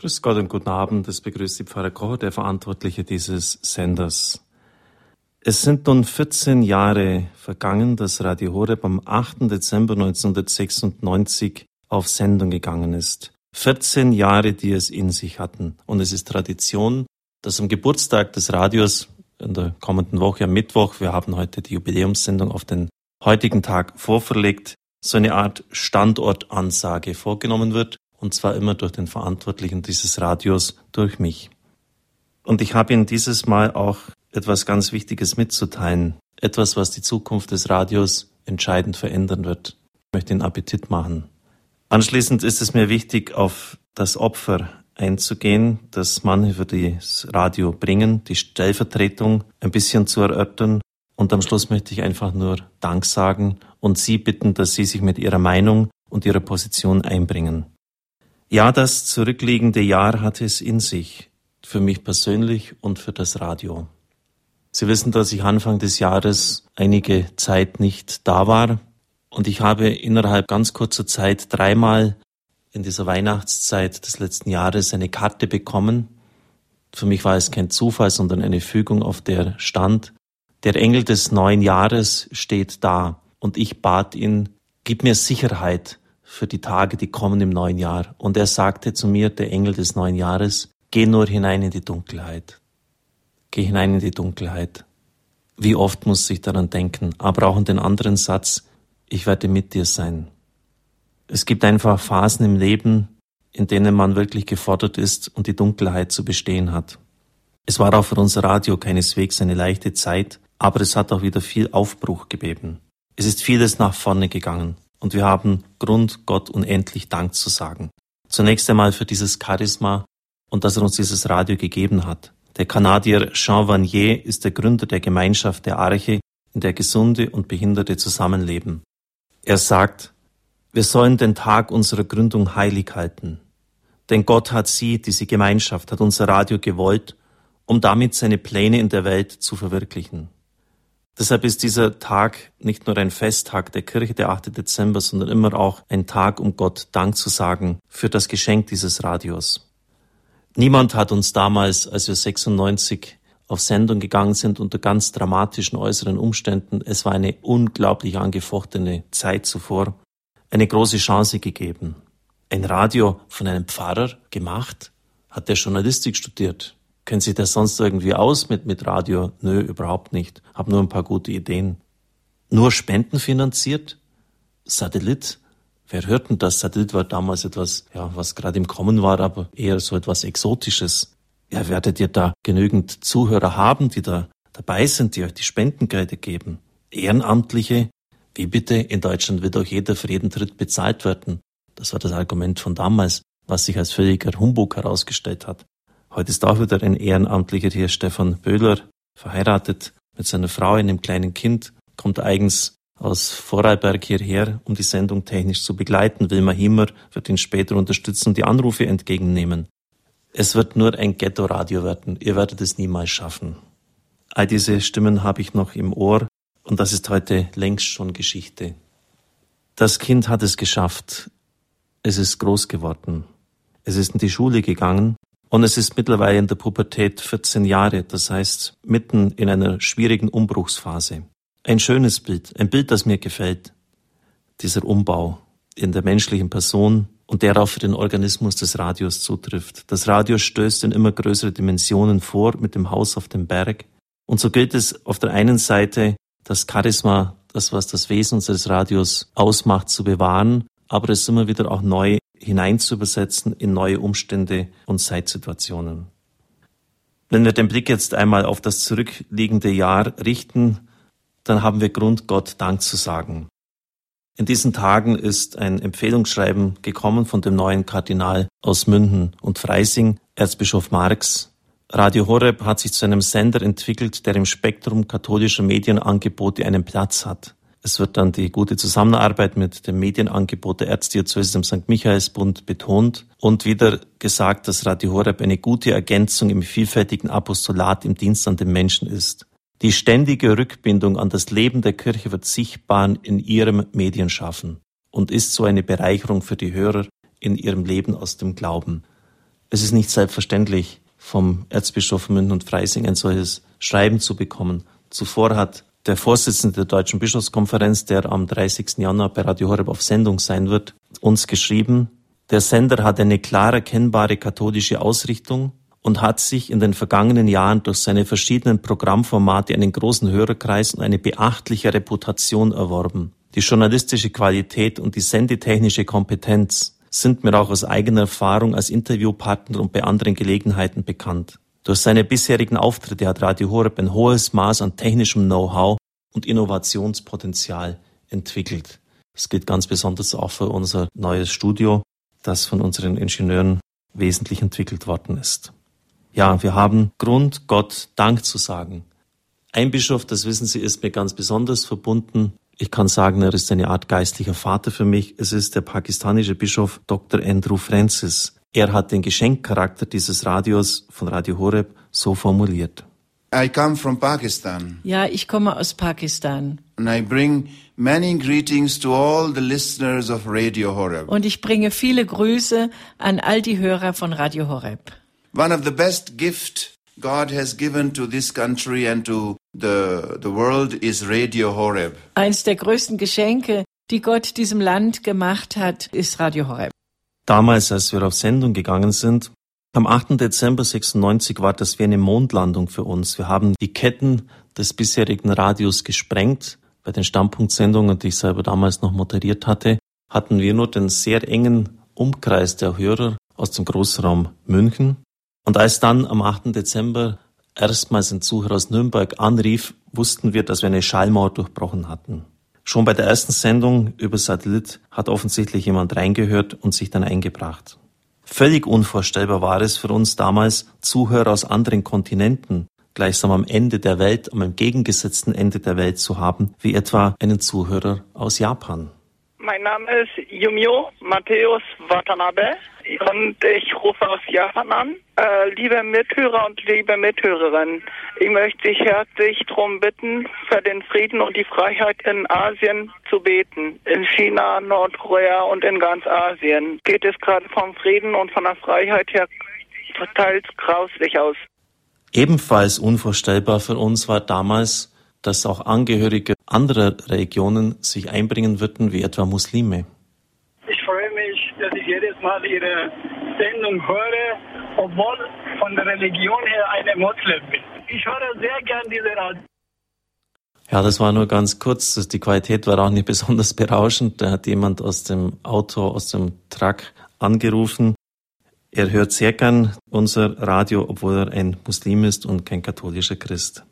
Grüß Gott und guten Abend. Es begrüßt die Pfarrer Kocher, der Verantwortliche dieses Senders. Es sind nun 14 Jahre vergangen, dass Radio Horeb am 8. Dezember 1996 auf Sendung gegangen ist. 14 Jahre, die es in sich hatten. Und es ist Tradition, dass am Geburtstag des Radios in der kommenden Woche am Mittwoch, wir haben heute die Jubiläumssendung auf den heutigen Tag vorverlegt, so eine Art Standortansage vorgenommen wird und zwar immer durch den Verantwortlichen dieses Radios, durch mich. Und ich habe Ihnen dieses Mal auch etwas ganz Wichtiges mitzuteilen, etwas, was die Zukunft des Radios entscheidend verändern wird. Ich möchte Ihnen Appetit machen. Anschließend ist es mir wichtig, auf das Opfer einzugehen, das manche für das Radio bringen, die Stellvertretung ein bisschen zu erörtern. Und am Schluss möchte ich einfach nur Dank sagen und Sie bitten, dass Sie sich mit Ihrer Meinung und Ihrer Position einbringen. Ja, das zurückliegende Jahr hatte es in sich, für mich persönlich und für das Radio. Sie wissen, dass ich Anfang des Jahres einige Zeit nicht da war und ich habe innerhalb ganz kurzer Zeit dreimal in dieser Weihnachtszeit des letzten Jahres eine Karte bekommen. Für mich war es kein Zufall, sondern eine Fügung, auf der stand, der Engel des neuen Jahres steht da und ich bat ihn, gib mir Sicherheit, für die Tage, die kommen im neuen Jahr. Und er sagte zu mir, der Engel des neuen Jahres, geh nur hinein in die Dunkelheit. Geh hinein in die Dunkelheit. Wie oft muss ich daran denken, aber auch an den anderen Satz, ich werde mit dir sein. Es gibt einfach Phasen im Leben, in denen man wirklich gefordert ist und die Dunkelheit zu bestehen hat. Es war auch für unser Radio keineswegs eine leichte Zeit, aber es hat auch wieder viel Aufbruch gegeben. Es ist vieles nach vorne gegangen und wir haben Grund, Gott unendlich Dank zu sagen. Zunächst einmal für dieses Charisma und dass er uns dieses Radio gegeben hat. Der Kanadier Jean Vanier ist der Gründer der Gemeinschaft der Arche, in der Gesunde und Behinderte zusammenleben. Er sagt, wir sollen den Tag unserer Gründung heilig halten. Denn Gott hat sie, diese Gemeinschaft, hat unser Radio gewollt, um damit seine Pläne in der Welt zu verwirklichen. Deshalb ist dieser Tag nicht nur ein Festtag der Kirche, der 8. Dezember, sondern immer auch ein Tag, um Gott Dank zu sagen für das Geschenk dieses Radios. Niemand hat uns damals, als wir 96 auf Sendung gegangen sind, unter ganz dramatischen äußeren Umständen, es war eine unglaublich angefochtene Zeit zuvor, eine große Chance gegeben. Ein Radio von einem Pfarrer gemacht, hat der Journalistik studiert, Kennen Sie das sonst irgendwie aus mit, mit Radio? Nö, überhaupt nicht. Hab nur ein paar gute Ideen. Nur spendenfinanziert? Satellit? Wer hört denn das? Satellit war damals etwas, ja, was gerade im Kommen war, aber eher so etwas Exotisches. Ja, werdet ihr da genügend Zuhörer haben, die da dabei sind, die euch die Spendengelder geben? Ehrenamtliche? Wie bitte? In Deutschland wird auch jeder für jeden Tritt bezahlt werden. Das war das Argument von damals, was sich als völliger Humbug herausgestellt hat. Heute ist auch wieder ein Ehrenamtlicher hier, Stefan Böhler, verheiratet mit seiner Frau, einem kleinen Kind, kommt eigens aus Vorarlberg hierher, um die Sendung technisch zu begleiten. Wilma Himmer wird ihn später unterstützen und die Anrufe entgegennehmen. Es wird nur ein Ghetto-Radio werden. Ihr werdet es niemals schaffen. All diese Stimmen habe ich noch im Ohr und das ist heute längst schon Geschichte. Das Kind hat es geschafft. Es ist groß geworden. Es ist in die Schule gegangen und es ist mittlerweile in der Pubertät 14 Jahre, das heißt mitten in einer schwierigen Umbruchsphase. Ein schönes Bild, ein Bild, das mir gefällt. Dieser Umbau in der menschlichen Person und der auch für den Organismus des Radios zutrifft. Das Radio stößt in immer größere Dimensionen vor mit dem Haus auf dem Berg. Und so gilt es auf der einen Seite, das Charisma, das, was das Wesen unseres Radios ausmacht, zu bewahren, aber es immer wieder auch neu hineinzuübersetzen in neue Umstände und Zeitsituationen. Wenn wir den Blick jetzt einmal auf das zurückliegende Jahr richten, dann haben wir Grund, Gott Dank zu sagen. In diesen Tagen ist ein Empfehlungsschreiben gekommen von dem neuen Kardinal aus Münden und Freising, Erzbischof Marx. Radio Horeb hat sich zu einem Sender entwickelt, der im Spektrum katholischer Medienangebote einen Platz hat. Es wird dann die gute Zusammenarbeit mit dem Medienangebot der Erzdiözese im St. Michaelsbund betont und wieder gesagt, dass Radio Horeb eine gute Ergänzung im vielfältigen Apostolat im Dienst an den Menschen ist. Die ständige Rückbindung an das Leben der Kirche wird sichtbar in ihrem Medienschaffen und ist so eine Bereicherung für die Hörer in ihrem Leben aus dem Glauben. Es ist nicht selbstverständlich, vom Erzbischof München und Freising ein solches Schreiben zu bekommen. Zuvor hat der Vorsitzende der Deutschen Bischofskonferenz, der am 30. Januar bei Radio Horeb auf Sendung sein wird, uns geschrieben, der Sender hat eine klar erkennbare katholische Ausrichtung und hat sich in den vergangenen Jahren durch seine verschiedenen Programmformate einen großen Hörerkreis und eine beachtliche Reputation erworben. Die journalistische Qualität und die sendetechnische Kompetenz sind mir auch aus eigener Erfahrung als Interviewpartner und bei anderen Gelegenheiten bekannt. Durch seine bisherigen Auftritte hat Radio Horeb ein hohes Maß an technischem Know-how und Innovationspotenzial entwickelt. Das gilt ganz besonders auch für unser neues Studio, das von unseren Ingenieuren wesentlich entwickelt worden ist. Ja, wir haben Grund, Gott Dank zu sagen. Ein Bischof, das wissen Sie, ist mir ganz besonders verbunden. Ich kann sagen, er ist eine Art geistlicher Vater für mich. Es ist der pakistanische Bischof Dr. Andrew Francis. Er hat den Geschenkcharakter dieses Radios von Radio Horeb so formuliert. I come from Pakistan. Ja, ich komme aus Pakistan. And I bring many greetings to all the listeners of Radio Horeb. Und ich bringe viele Grüße an all die Hörer von Radio Horeb. One of the best gift God has given to this country and to the, the world is Radio Horeb. Eins der größten Geschenke, die Gott diesem Land gemacht hat, ist Radio Horeb. Damals, als wir auf Sendung gegangen sind, am 8. Dezember 96 war das wie eine Mondlandung für uns. Wir haben die Ketten des bisherigen Radios gesprengt. Bei den Standpunktsendungen, die ich selber damals noch moderiert hatte, hatten wir nur den sehr engen Umkreis der Hörer aus dem Großraum München. Und als dann am 8. Dezember erstmals ein Zuhörer aus Nürnberg anrief, wussten wir, dass wir eine Schallmauer durchbrochen hatten. Schon bei der ersten Sendung über Satellit hat offensichtlich jemand reingehört und sich dann eingebracht. Völlig unvorstellbar war es für uns damals, Zuhörer aus anderen Kontinenten gleichsam am Ende der Welt, am entgegengesetzten Ende der Welt zu haben, wie etwa einen Zuhörer aus Japan. Mein Name ist Yumio Matthäus Watanabe und ich rufe aus Japan an. Äh, liebe Mithörer und liebe Mithörerinnen, ich möchte dich herzlich darum bitten, für den Frieden und die Freiheit in Asien zu beten. In China, Nordkorea und in ganz Asien geht es gerade vom Frieden und von der Freiheit her total grauslich aus. Ebenfalls unvorstellbar für uns war damals, dass auch Angehörige anderer Religionen sich einbringen würden, wie etwa Muslime dass ich jedes Mal Ihre Sendung höre, obwohl von der Religion her eine Moslem bin. Ich höre sehr gern diese Radio. Ja, das war nur ganz kurz. Die Qualität war auch nicht besonders berauschend. Da hat jemand aus dem Auto, aus dem Truck angerufen. Er hört sehr gern unser Radio, obwohl er ein Muslim ist und kein katholischer Christ.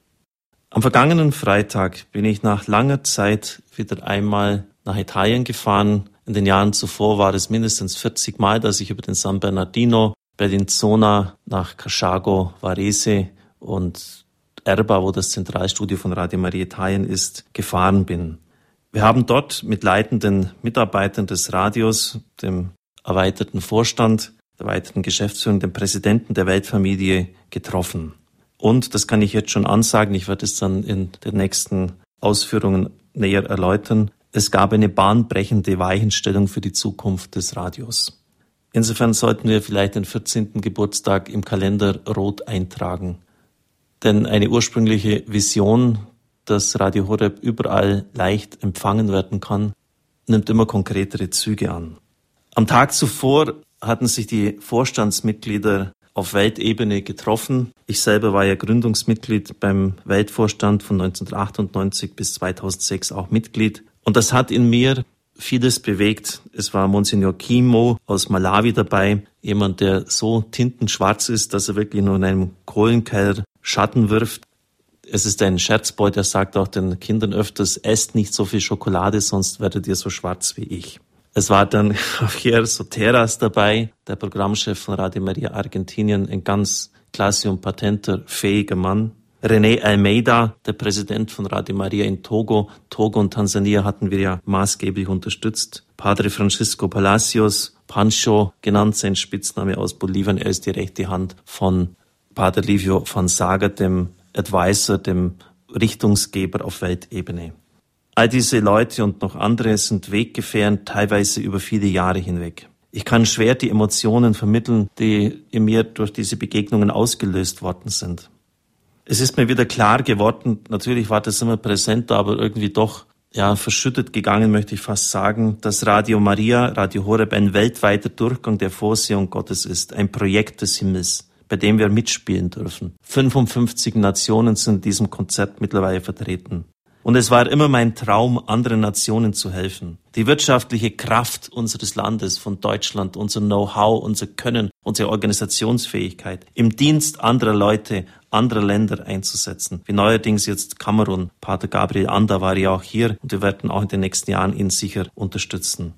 Am vergangenen Freitag bin ich nach langer Zeit wieder einmal nach Italien gefahren, in den Jahren zuvor war es mindestens 40 Mal, dass ich über den San Bernardino, Bellinzona nach Casciago, Varese und Erba, wo das Zentralstudio von Radio Maria Italien ist, gefahren bin. Wir haben dort mit leitenden Mitarbeitern des Radios, dem erweiterten Vorstand, der erweiterten Geschäftsführung, dem Präsidenten der Weltfamilie getroffen. Und, das kann ich jetzt schon ansagen, ich werde es dann in den nächsten Ausführungen näher erläutern, es gab eine bahnbrechende Weichenstellung für die Zukunft des Radios. Insofern sollten wir vielleicht den 14. Geburtstag im Kalender rot eintragen. Denn eine ursprüngliche Vision, dass Radio Horeb überall leicht empfangen werden kann, nimmt immer konkretere Züge an. Am Tag zuvor hatten sich die Vorstandsmitglieder auf Weltebene getroffen. Ich selber war ja Gründungsmitglied beim Weltvorstand von 1998 bis 2006 auch Mitglied. Und das hat in mir vieles bewegt. Es war Monsignor Kimo aus Malawi dabei, jemand, der so tintenschwarz ist, dass er wirklich nur in einem Kohlenkeller Schatten wirft. Es ist ein Scherzboy, der sagt auch den Kindern öfters, esst nicht so viel Schokolade, sonst werdet ihr so schwarz wie ich. Es war dann Javier Soteras dabei, der Programmchef von Radio Maria Argentinien, ein ganz klasse und patenter, fähiger Mann. René Almeida, der Präsident von Radio Maria in Togo. Togo und Tansania hatten wir ja maßgeblich unterstützt. Padre Francisco Palacios, Pancho, genannt sein Spitzname aus Bolivien. Er ist die rechte Hand von Padre Livio van Saga, dem Advisor, dem Richtungsgeber auf Weltebene. All diese Leute und noch andere sind Weggefähren, teilweise über viele Jahre hinweg. Ich kann schwer die Emotionen vermitteln, die in mir durch diese Begegnungen ausgelöst worden sind. Es ist mir wieder klar geworden, natürlich war das immer präsent, aber irgendwie doch ja, verschüttet gegangen, möchte ich fast sagen, dass Radio Maria, Radio Horeb ein weltweiter Durchgang der Vorsehung Gottes ist, ein Projekt des Himmels, bei dem wir mitspielen dürfen. 55 Nationen sind in diesem Konzert mittlerweile vertreten. Und es war immer mein Traum, anderen Nationen zu helfen. Die wirtschaftliche Kraft unseres Landes, von Deutschland, unser Know-how, unser Können, unsere Organisationsfähigkeit im Dienst anderer Leute, anderer Länder einzusetzen. Wie neuerdings jetzt Kamerun. Pater Gabriel Anda war ja auch hier und wir werden auch in den nächsten Jahren ihn sicher unterstützen.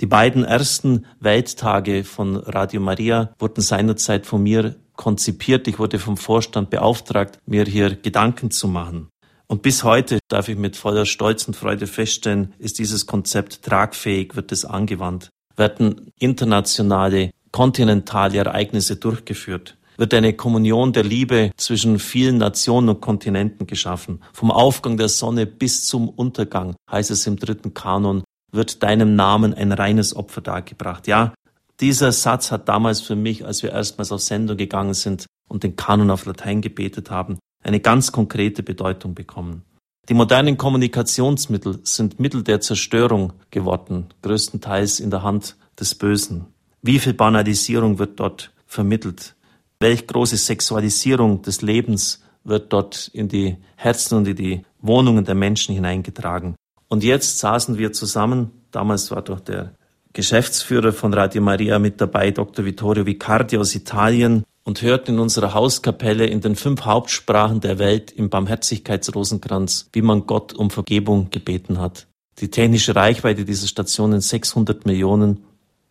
Die beiden ersten Welttage von Radio Maria wurden seinerzeit von mir konzipiert. Ich wurde vom Vorstand beauftragt, mir hier Gedanken zu machen. Und bis heute darf ich mit voller Stolz und Freude feststellen, ist dieses Konzept tragfähig, wird es angewandt, werden internationale, kontinentale Ereignisse durchgeführt, wird eine Kommunion der Liebe zwischen vielen Nationen und Kontinenten geschaffen. Vom Aufgang der Sonne bis zum Untergang, heißt es im dritten Kanon, wird deinem Namen ein reines Opfer dargebracht. Ja, dieser Satz hat damals für mich, als wir erstmals auf Sendung gegangen sind und den Kanon auf Latein gebetet haben, eine ganz konkrete Bedeutung bekommen. Die modernen Kommunikationsmittel sind Mittel der Zerstörung geworden, größtenteils in der Hand des Bösen. Wie viel Banalisierung wird dort vermittelt? Welch große Sexualisierung des Lebens wird dort in die Herzen und in die Wohnungen der Menschen hineingetragen? Und jetzt saßen wir zusammen, damals war doch der Geschäftsführer von Radio Maria mit dabei, Dr. Vittorio Vicardi aus Italien, und hörten in unserer Hauskapelle in den fünf Hauptsprachen der Welt im Barmherzigkeitsrosenkranz, wie man Gott um Vergebung gebeten hat. Die technische Reichweite dieser Stationen 600 Millionen.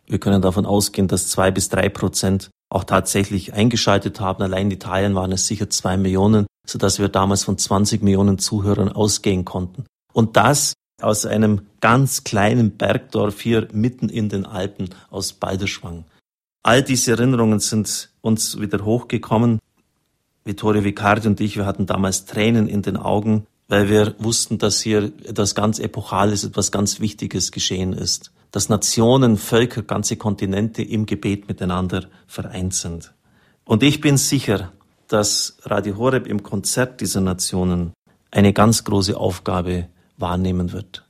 Wir können davon ausgehen, dass zwei bis drei Prozent auch tatsächlich eingeschaltet haben. Allein in Italien waren es sicher zwei Millionen, sodass wir damals von 20 Millionen Zuhörern ausgehen konnten. Und das aus einem ganz kleinen Bergdorf hier mitten in den Alpen aus Balderschwang. All diese Erinnerungen sind uns wieder hochgekommen. Vittorio Vicardi und ich, wir hatten damals Tränen in den Augen, weil wir wussten, dass hier etwas ganz Epochales, etwas ganz Wichtiges geschehen ist. Dass Nationen, Völker, ganze Kontinente im Gebet miteinander vereint sind. Und ich bin sicher, dass Radio Horeb im Konzert dieser Nationen eine ganz große Aufgabe wahrnehmen wird.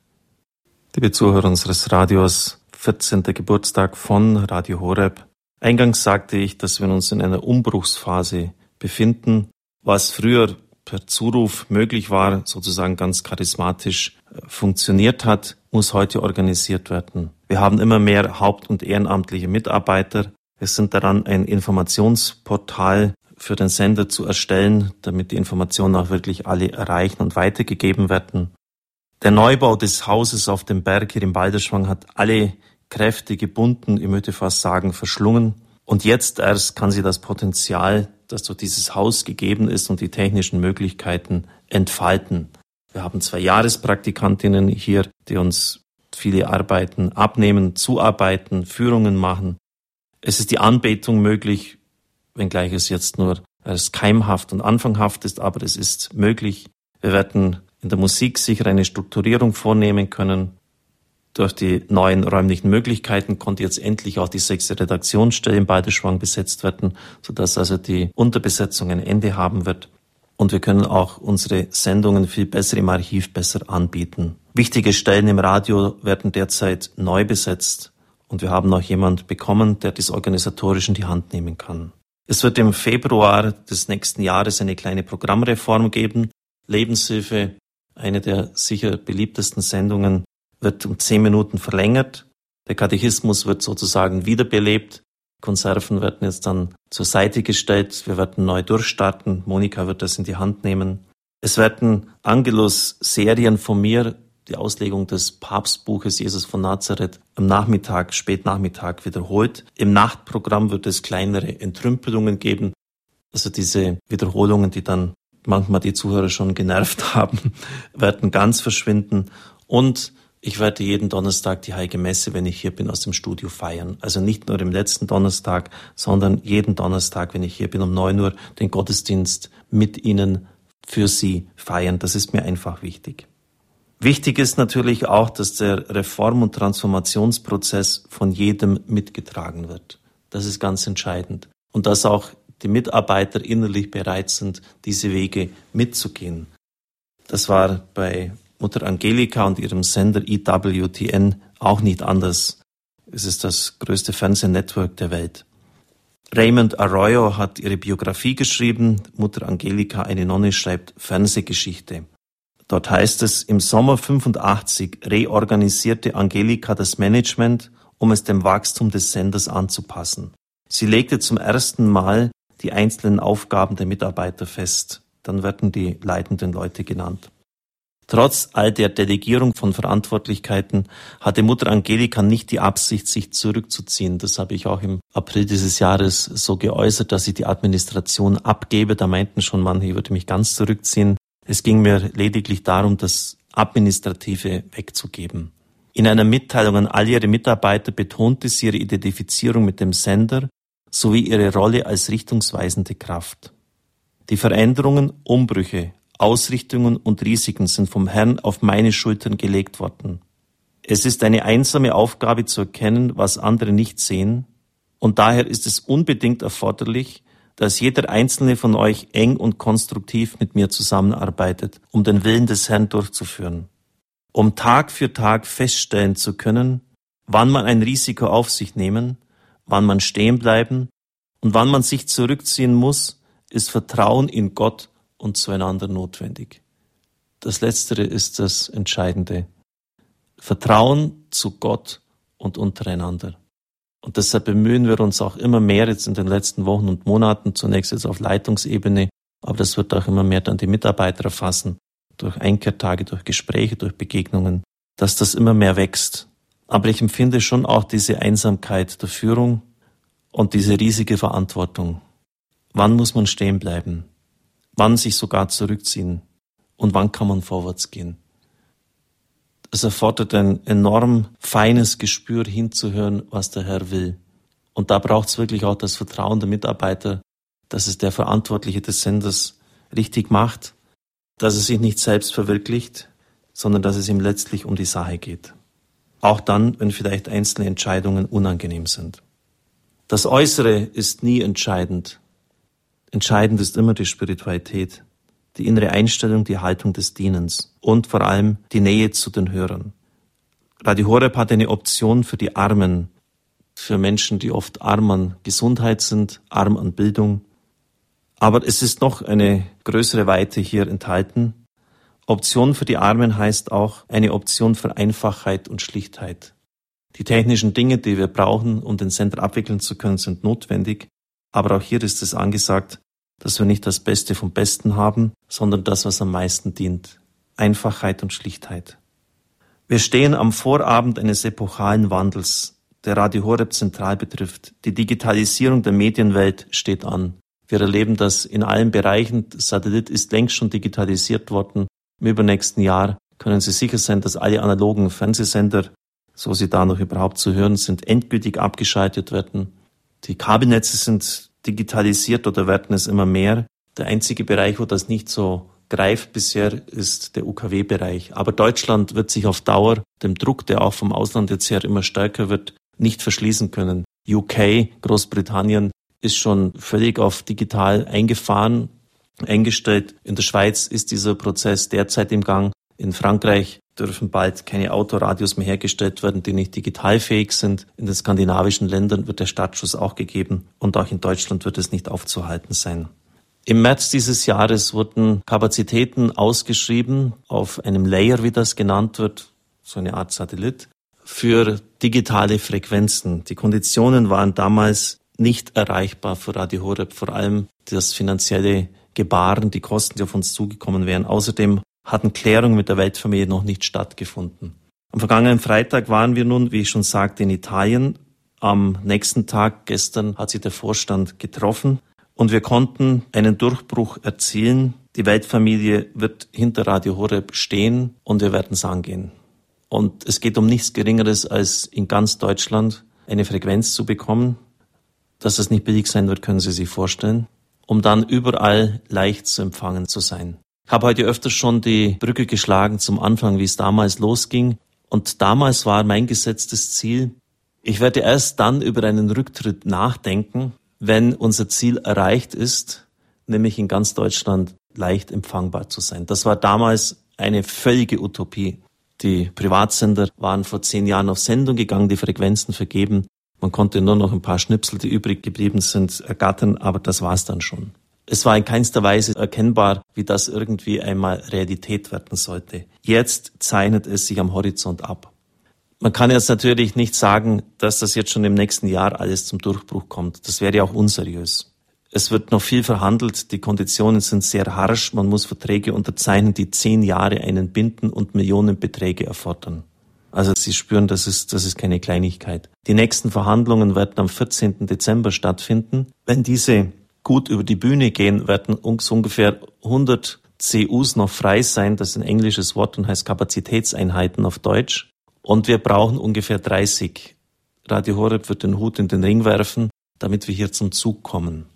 Liebe Zuhörer unseres Radios, 14. Geburtstag von Radio Horeb. Eingangs sagte ich, dass wir uns in einer Umbruchsphase befinden, was früher per Zuruf möglich war, sozusagen ganz charismatisch äh, funktioniert hat, muss heute organisiert werden. Wir haben immer mehr haupt- und ehrenamtliche Mitarbeiter. Wir sind daran, ein Informationsportal für den Sender zu erstellen, damit die Informationen auch wirklich alle erreichen und weitergegeben werden. Der Neubau des Hauses auf dem Berg hier im Balderschwang hat alle Kräfte gebunden, ich möchte fast sagen, verschlungen. Und jetzt erst kann sie das Potenzial, das durch dieses Haus gegeben ist und die technischen Möglichkeiten entfalten. Wir haben zwei Jahrespraktikantinnen hier, die uns viele Arbeiten abnehmen, zuarbeiten, Führungen machen. Es ist die Anbetung möglich, wenngleich es jetzt nur als keimhaft und anfanghaft ist, aber es ist möglich. Wir werden in der Musik sicher eine Strukturierung vornehmen können. Durch die neuen räumlichen Möglichkeiten konnte jetzt endlich auch die sechste Redaktionsstelle in Balderschwang besetzt werden, sodass also die Unterbesetzung ein Ende haben wird. Und wir können auch unsere Sendungen viel besser im Archiv besser anbieten. Wichtige Stellen im Radio werden derzeit neu besetzt. Und wir haben auch jemand bekommen, der das organisatorisch in die Hand nehmen kann. Es wird im Februar des nächsten Jahres eine kleine Programmreform geben. Lebenshilfe, eine der sicher beliebtesten Sendungen wird um zehn Minuten verlängert. Der Katechismus wird sozusagen wiederbelebt. Konserven werden jetzt dann zur Seite gestellt. Wir werden neu durchstarten. Monika wird das in die Hand nehmen. Es werden Angelus-Serien von mir, die Auslegung des Papstbuches Jesus von Nazareth, am Nachmittag, Spätnachmittag wiederholt. Im Nachtprogramm wird es kleinere Entrümpelungen geben. Also diese Wiederholungen, die dann manchmal die Zuhörer schon genervt haben, werden ganz verschwinden. Und ich werde jeden Donnerstag die Heilige Messe, wenn ich hier bin, aus dem Studio feiern. Also nicht nur im letzten Donnerstag, sondern jeden Donnerstag, wenn ich hier bin, um neun Uhr den Gottesdienst mit Ihnen für Sie feiern. Das ist mir einfach wichtig. Wichtig ist natürlich auch, dass der Reform- und Transformationsprozess von jedem mitgetragen wird. Das ist ganz entscheidend. Und dass auch die Mitarbeiter innerlich bereit sind, diese Wege mitzugehen. Das war bei Mutter Angelika und ihrem Sender EWTN auch nicht anders. Es ist das größte Fernsehnetwork der Welt. Raymond Arroyo hat ihre Biografie geschrieben. Mutter Angelika, eine Nonne, schreibt Fernsehgeschichte. Dort heißt es, im Sommer 85 reorganisierte Angelika das Management, um es dem Wachstum des Senders anzupassen. Sie legte zum ersten Mal die einzelnen Aufgaben der Mitarbeiter fest. Dann werden die leitenden Leute genannt. Trotz all der Delegierung von Verantwortlichkeiten hatte Mutter Angelika nicht die Absicht, sich zurückzuziehen. Das habe ich auch im April dieses Jahres so geäußert, dass ich die Administration abgebe. Da meinten schon manche, ich würde mich ganz zurückziehen. Es ging mir lediglich darum, das Administrative wegzugeben. In einer Mitteilung an all ihre Mitarbeiter betonte sie ihre Identifizierung mit dem Sender sowie ihre Rolle als richtungsweisende Kraft. Die Veränderungen, Umbrüche, Ausrichtungen und Risiken sind vom Herrn auf meine Schultern gelegt worden. Es ist eine einsame Aufgabe zu erkennen, was andere nicht sehen, und daher ist es unbedingt erforderlich, dass jeder einzelne von euch eng und konstruktiv mit mir zusammenarbeitet, um den Willen des Herrn durchzuführen, um Tag für Tag feststellen zu können, wann man ein Risiko auf sich nehmen, wann man stehen bleiben und wann man sich zurückziehen muss, ist Vertrauen in Gott und zueinander notwendig. Das Letztere ist das Entscheidende. Vertrauen zu Gott und untereinander. Und deshalb bemühen wir uns auch immer mehr jetzt in den letzten Wochen und Monaten, zunächst jetzt auf Leitungsebene, aber das wird auch immer mehr dann die Mitarbeiter erfassen, durch Einkehrtage, durch Gespräche, durch Begegnungen, dass das immer mehr wächst. Aber ich empfinde schon auch diese Einsamkeit der Führung und diese riesige Verantwortung. Wann muss man stehen bleiben? Wann sich sogar zurückziehen? Und wann kann man vorwärts gehen? Es erfordert ein enorm feines Gespür hinzuhören, was der Herr will. Und da braucht es wirklich auch das Vertrauen der Mitarbeiter, dass es der Verantwortliche des Senders richtig macht, dass es sich nicht selbst verwirklicht, sondern dass es ihm letztlich um die Sache geht. Auch dann, wenn vielleicht einzelne Entscheidungen unangenehm sind. Das Äußere ist nie entscheidend. Entscheidend ist immer die Spiritualität die innere Einstellung, die Haltung des Dienens und vor allem die Nähe zu den Hörern. Radio Horeb hat eine Option für die Armen, für Menschen, die oft arm an Gesundheit sind, arm an Bildung. Aber es ist noch eine größere Weite hier enthalten. Option für die Armen heißt auch eine Option für Einfachheit und Schlichtheit. Die technischen Dinge, die wir brauchen, um den Sender abwickeln zu können, sind notwendig. Aber auch hier ist es angesagt, dass wir nicht das Beste vom Besten haben, sondern das, was am meisten dient. Einfachheit und Schlichtheit. Wir stehen am Vorabend eines epochalen Wandels, der Radio Horeb zentral betrifft. Die Digitalisierung der Medienwelt steht an. Wir erleben das in allen Bereichen. Das Satellit ist längst schon digitalisiert worden. Im übernächsten Jahr können Sie sicher sein, dass alle analogen Fernsehsender, so sie da noch überhaupt zu hören sind, endgültig abgeschaltet werden. Die Kabelnetze sind digitalisiert oder werden es immer mehr. Der einzige Bereich, wo das nicht so greift bisher, ist der UKW-Bereich. Aber Deutschland wird sich auf Dauer dem Druck, der auch vom Ausland jetzt her immer stärker wird, nicht verschließen können. UK, Großbritannien, ist schon völlig auf digital eingefahren, eingestellt. In der Schweiz ist dieser Prozess derzeit im Gang. In Frankreich dürfen bald keine Autoradios mehr hergestellt werden, die nicht digitalfähig sind. In den skandinavischen Ländern wird der Startschuss auch gegeben und auch in Deutschland wird es nicht aufzuhalten sein. Im März dieses Jahres wurden Kapazitäten ausgeschrieben auf einem Layer, wie das genannt wird, so eine Art Satellit, für digitale Frequenzen. Die Konditionen waren damals nicht erreichbar für Radio Horeb, vor allem das finanzielle Gebaren, die Kosten, die auf uns zugekommen wären. Außerdem hatten Klärungen mit der Weltfamilie noch nicht stattgefunden. Am vergangenen Freitag waren wir nun, wie ich schon sagte, in Italien. Am nächsten Tag, gestern, hat sich der Vorstand getroffen und wir konnten einen Durchbruch erzielen. Die Weltfamilie wird hinter Radio Horeb stehen und wir werden es angehen. Und es geht um nichts Geringeres, als in ganz Deutschland eine Frequenz zu bekommen. Dass das nicht billig sein wird, können Sie sich vorstellen, um dann überall leicht zu empfangen zu sein. Ich habe heute öfter schon die Brücke geschlagen zum Anfang, wie es damals losging. Und damals war mein gesetztes Ziel, ich werde erst dann über einen Rücktritt nachdenken, wenn unser Ziel erreicht ist, nämlich in ganz Deutschland leicht empfangbar zu sein. Das war damals eine völlige Utopie. Die Privatsender waren vor zehn Jahren auf Sendung gegangen, die Frequenzen vergeben. Man konnte nur noch ein paar Schnipsel, die übrig geblieben sind, ergattern, aber das war's dann schon. Es war in keinster Weise erkennbar, wie das irgendwie einmal Realität werden sollte. Jetzt zeichnet es sich am Horizont ab. Man kann jetzt natürlich nicht sagen, dass das jetzt schon im nächsten Jahr alles zum Durchbruch kommt. Das wäre ja auch unseriös. Es wird noch viel verhandelt, die Konditionen sind sehr harsch, man muss Verträge unterzeichnen, die zehn Jahre einen binden und Millionenbeträge erfordern. Also Sie spüren, das ist, das ist keine Kleinigkeit. Die nächsten Verhandlungen werden am 14. Dezember stattfinden. Wenn diese gut über die Bühne gehen, werden so ungefähr 100 CUs noch frei sein. Das ist ein englisches Wort und heißt Kapazitätseinheiten auf Deutsch. Und wir brauchen ungefähr 30. Radio Horeb wird den Hut in den Ring werfen, damit wir hier zum Zug kommen.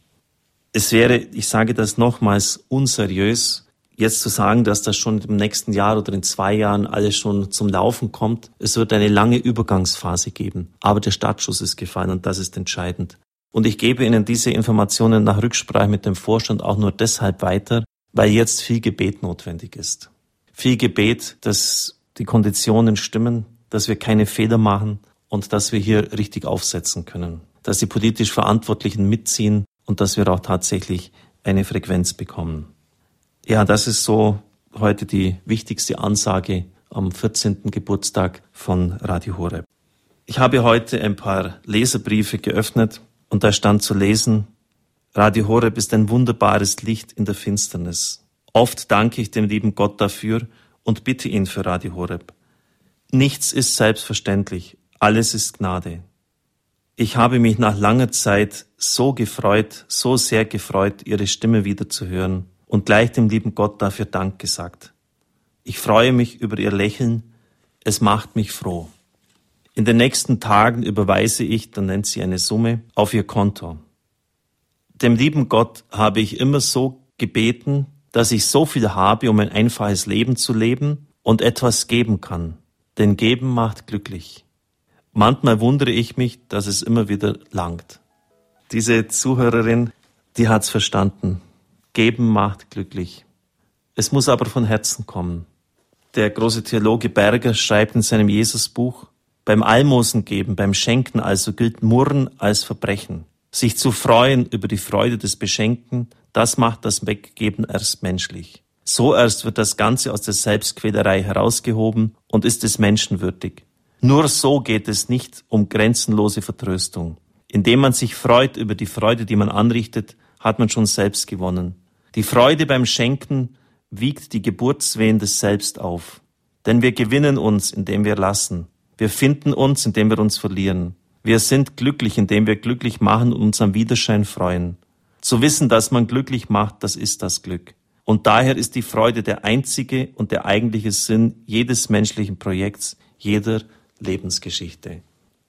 Es wäre, ich sage das nochmals, unseriös, jetzt zu sagen, dass das schon im nächsten Jahr oder in zwei Jahren alles schon zum Laufen kommt. Es wird eine lange Übergangsphase geben. Aber der Startschuss ist gefallen und das ist entscheidend. Und ich gebe Ihnen diese Informationen nach Rücksprache mit dem Vorstand auch nur deshalb weiter, weil jetzt viel Gebet notwendig ist. Viel Gebet, dass die Konditionen stimmen, dass wir keine Fehler machen und dass wir hier richtig aufsetzen können, dass die politisch Verantwortlichen mitziehen und dass wir auch tatsächlich eine Frequenz bekommen. Ja, das ist so heute die wichtigste Ansage am 14. Geburtstag von Radio Horeb. Ich habe heute ein paar Leserbriefe geöffnet und da stand zu lesen, Radio Horeb ist ein wunderbares Licht in der Finsternis. Oft danke ich dem lieben Gott dafür und bitte ihn für Radio Horeb. Nichts ist selbstverständlich, alles ist Gnade. Ich habe mich nach langer Zeit so gefreut, so sehr gefreut, Ihre Stimme wieder zu hören und gleich dem lieben Gott dafür Dank gesagt. Ich freue mich über Ihr Lächeln, es macht mich froh. In den nächsten Tagen überweise ich, dann nennt sie eine Summe, auf Ihr Konto. Dem lieben Gott habe ich immer so gebeten, dass ich so viel habe, um ein einfaches Leben zu leben und etwas geben kann denn geben macht glücklich. Manchmal wundere ich mich, dass es immer wieder langt. Diese Zuhörerin, die hat's verstanden. Geben macht glücklich. Es muss aber von Herzen kommen. Der große Theologe Berger schreibt in seinem Jesusbuch, beim Almosen geben, beim Schenken also gilt Murren als Verbrechen. Sich zu freuen über die Freude des Beschenken, das macht das Weggeben erst menschlich. So erst wird das Ganze aus der Selbstquälerei herausgehoben und ist es menschenwürdig. Nur so geht es nicht um grenzenlose Vertröstung. Indem man sich freut über die Freude, die man anrichtet, hat man schon selbst gewonnen. Die Freude beim Schenken wiegt die Geburtswehen des Selbst auf. Denn wir gewinnen uns, indem wir lassen. Wir finden uns, indem wir uns verlieren. Wir sind glücklich, indem wir glücklich machen und uns am Widerschein freuen. Zu wissen, dass man glücklich macht, das ist das Glück. Und daher ist die Freude der einzige und der eigentliche Sinn jedes menschlichen Projekts, jeder Lebensgeschichte.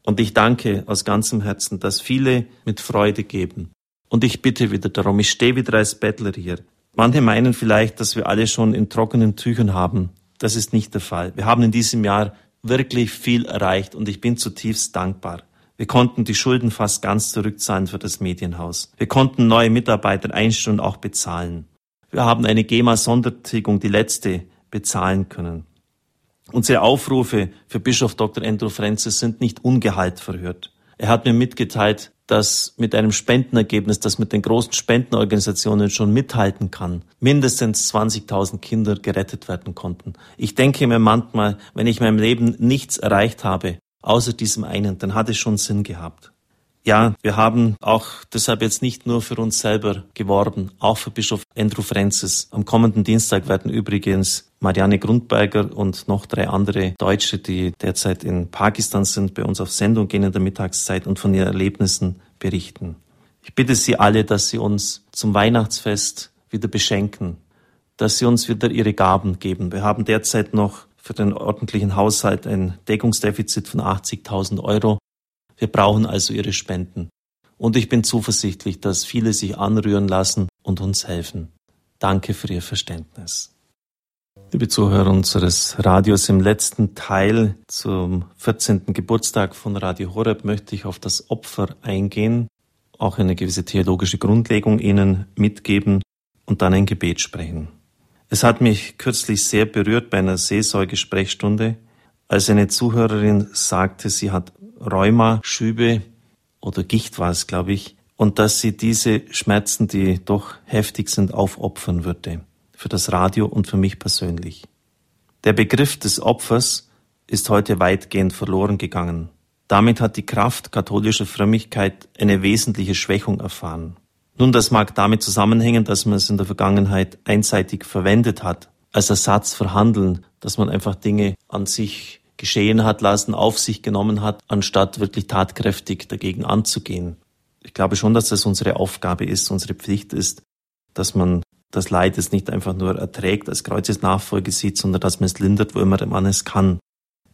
Und ich danke aus ganzem Herzen, dass viele mit Freude geben. Und ich bitte wieder darum, ich stehe wieder als Bettler hier. Manche meinen vielleicht, dass wir alle schon in trockenen Tüchern haben. Das ist nicht der Fall. Wir haben in diesem Jahr wirklich viel erreicht und ich bin zutiefst dankbar. Wir konnten die Schulden fast ganz zurückzahlen für das Medienhaus. Wir konnten neue Mitarbeiter einstellen und auch bezahlen. Wir haben eine GEMA-Sondertilgung, die letzte, bezahlen können. Unsere Aufrufe für Bischof Dr. Andrew Francis sind nicht ungehalt verhört. Er hat mir mitgeteilt, dass mit einem Spendenergebnis, das mit den großen Spendenorganisationen schon mithalten kann, mindestens 20.000 Kinder gerettet werden konnten. Ich denke mir manchmal, wenn ich in meinem Leben nichts erreicht habe, außer diesem einen, dann hat es schon Sinn gehabt. Ja, wir haben auch deshalb jetzt nicht nur für uns selber geworben, auch für Bischof Andrew Francis. Am kommenden Dienstag werden übrigens Marianne Grundberger und noch drei andere Deutsche, die derzeit in Pakistan sind, bei uns auf Sendung gehen in der Mittagszeit und von ihren Erlebnissen berichten. Ich bitte Sie alle, dass Sie uns zum Weihnachtsfest wieder beschenken, dass Sie uns wieder Ihre Gaben geben. Wir haben derzeit noch für den ordentlichen Haushalt ein Deckungsdefizit von 80.000 Euro. Wir brauchen also Ihre Spenden. Und ich bin zuversichtlich, dass viele sich anrühren lassen und uns helfen. Danke für Ihr Verständnis. Liebe Zuhörer unseres Radios, im letzten Teil zum 14. Geburtstag von Radio Horeb möchte ich auf das Opfer eingehen, auch eine gewisse theologische Grundlegung Ihnen mitgeben und dann ein Gebet sprechen. Es hat mich kürzlich sehr berührt bei einer Seelsorgesprechstunde, als eine Zuhörerin sagte, sie hat Rheuma, Schübe oder Gicht war es, glaube ich, und dass sie diese Schmerzen, die doch heftig sind, aufopfern würde für das Radio und für mich persönlich. Der Begriff des Opfers ist heute weitgehend verloren gegangen. Damit hat die Kraft katholischer Frömmigkeit eine wesentliche Schwächung erfahren. Nun, das mag damit zusammenhängen, dass man es in der Vergangenheit einseitig verwendet hat, als Ersatz für Handeln, dass man einfach Dinge an sich geschehen hat lassen, auf sich genommen hat, anstatt wirklich tatkräftig dagegen anzugehen. Ich glaube schon, dass das unsere Aufgabe ist, unsere Pflicht ist, dass man das Leid es nicht einfach nur erträgt, als Kreuzesnachfolge sieht, sondern dass man es lindert, wo immer man es kann.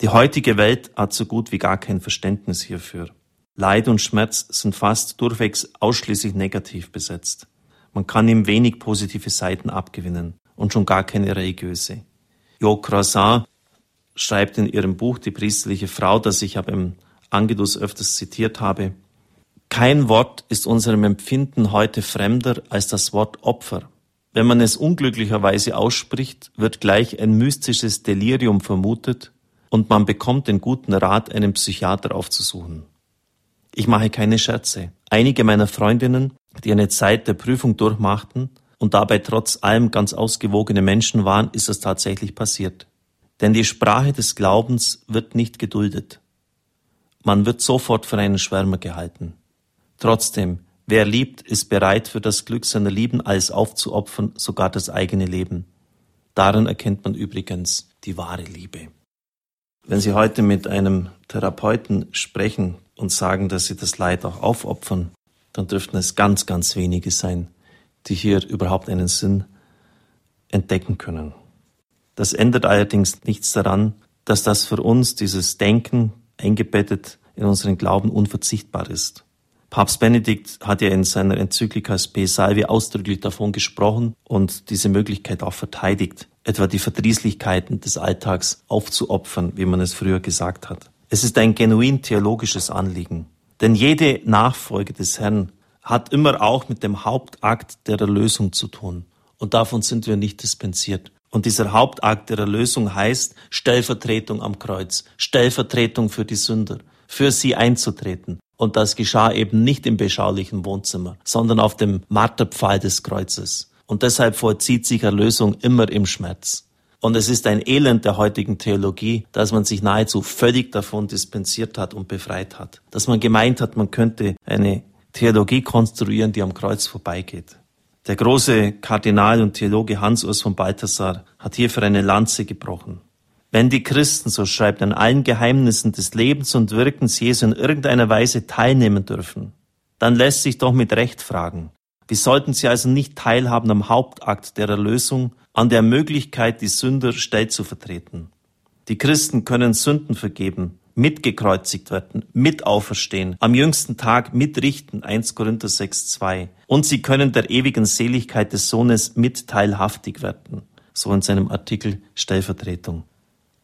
Die heutige Welt hat so gut wie gar kein Verständnis hierfür. Leid und Schmerz sind fast durchwegs ausschließlich negativ besetzt. Man kann ihm wenig positive Seiten abgewinnen und schon gar keine religiöse. Jo Croissant schreibt in ihrem Buch Die priesterliche Frau, das ich aber im Angedus öfters zitiert habe, kein Wort ist unserem Empfinden heute fremder als das Wort Opfer. Wenn man es unglücklicherweise ausspricht, wird gleich ein mystisches Delirium vermutet und man bekommt den guten Rat, einen Psychiater aufzusuchen. Ich mache keine Scherze. Einige meiner Freundinnen, die eine Zeit der Prüfung durchmachten und dabei trotz allem ganz ausgewogene Menschen waren, ist es tatsächlich passiert. Denn die Sprache des Glaubens wird nicht geduldet. Man wird sofort für einen Schwärmer gehalten. Trotzdem, Wer liebt, ist bereit, für das Glück seiner Lieben alles aufzuopfern, sogar das eigene Leben. Darin erkennt man übrigens die wahre Liebe. Wenn Sie heute mit einem Therapeuten sprechen und sagen, dass Sie das Leid auch aufopfern, dann dürften es ganz, ganz wenige sein, die hier überhaupt einen Sinn entdecken können. Das ändert allerdings nichts daran, dass das für uns, dieses Denken, eingebettet in unseren Glauben unverzichtbar ist. Papst Benedikt hat ja in seiner Enzyklika Spe Salvi ausdrücklich davon gesprochen und diese Möglichkeit auch verteidigt, etwa die Verdrießlichkeiten des Alltags aufzuopfern, wie man es früher gesagt hat. Es ist ein genuin theologisches Anliegen. Denn jede Nachfolge des Herrn hat immer auch mit dem Hauptakt der Erlösung zu tun. Und davon sind wir nicht dispensiert. Und dieser Hauptakt der Erlösung heißt Stellvertretung am Kreuz, Stellvertretung für die Sünder, für sie einzutreten, und das geschah eben nicht im beschaulichen Wohnzimmer, sondern auf dem Marterpfahl des Kreuzes. Und deshalb vollzieht sich Erlösung immer im Schmerz. Und es ist ein Elend der heutigen Theologie, dass man sich nahezu völlig davon dispensiert hat und befreit hat. Dass man gemeint hat, man könnte eine Theologie konstruieren, die am Kreuz vorbeigeht. Der große Kardinal und Theologe Hans-Urs von Balthasar hat hierfür eine Lanze gebrochen. Wenn die Christen, so schreibt, an allen Geheimnissen des Lebens und Wirkens Jesu in irgendeiner Weise teilnehmen dürfen, dann lässt sich doch mit Recht fragen, wie sollten sie also nicht teilhaben am Hauptakt der Erlösung, an der Möglichkeit, die Sünder stellt zu vertreten? Die Christen können Sünden vergeben, mitgekreuzigt werden, mit auferstehen, am jüngsten Tag mitrichten, 1 Korinther 6, 2. Und sie können der ewigen Seligkeit des Sohnes mitteilhaftig werden. So in seinem Artikel Stellvertretung.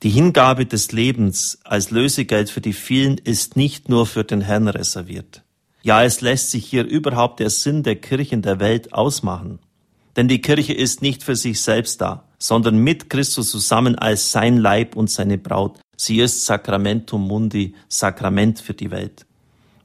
Die Hingabe des Lebens als Lösegeld für die vielen ist nicht nur für den Herrn reserviert. Ja, es lässt sich hier überhaupt der Sinn der Kirche in der Welt ausmachen. Denn die Kirche ist nicht für sich selbst da, sondern mit Christus zusammen als sein Leib und seine Braut. Sie ist Sacramentum Mundi, Sakrament für die Welt.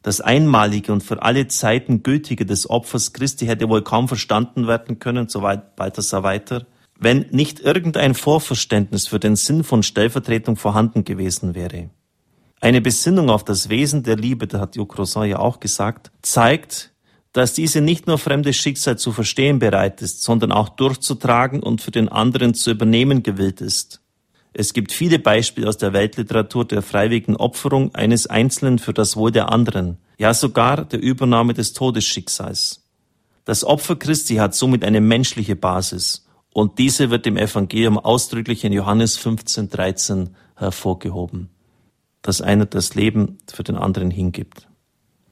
Das einmalige und für alle Zeiten gültige des Opfers Christi hätte wohl kaum verstanden werden können, soweit Balthasar weiter, wenn nicht irgendein Vorverständnis für den Sinn von Stellvertretung vorhanden gewesen wäre. Eine Besinnung auf das Wesen der Liebe, da hat Jocrosan ja auch gesagt, zeigt, dass diese nicht nur fremdes Schicksal zu verstehen bereit ist, sondern auch durchzutragen und für den anderen zu übernehmen gewillt ist. Es gibt viele Beispiele aus der Weltliteratur der freiwilligen Opferung eines Einzelnen für das Wohl der anderen, ja sogar der Übernahme des Todesschicksals. Das Opfer Christi hat somit eine menschliche Basis und diese wird im Evangelium ausdrücklich in Johannes 15, 13 hervorgehoben, dass einer das Leben für den anderen hingibt.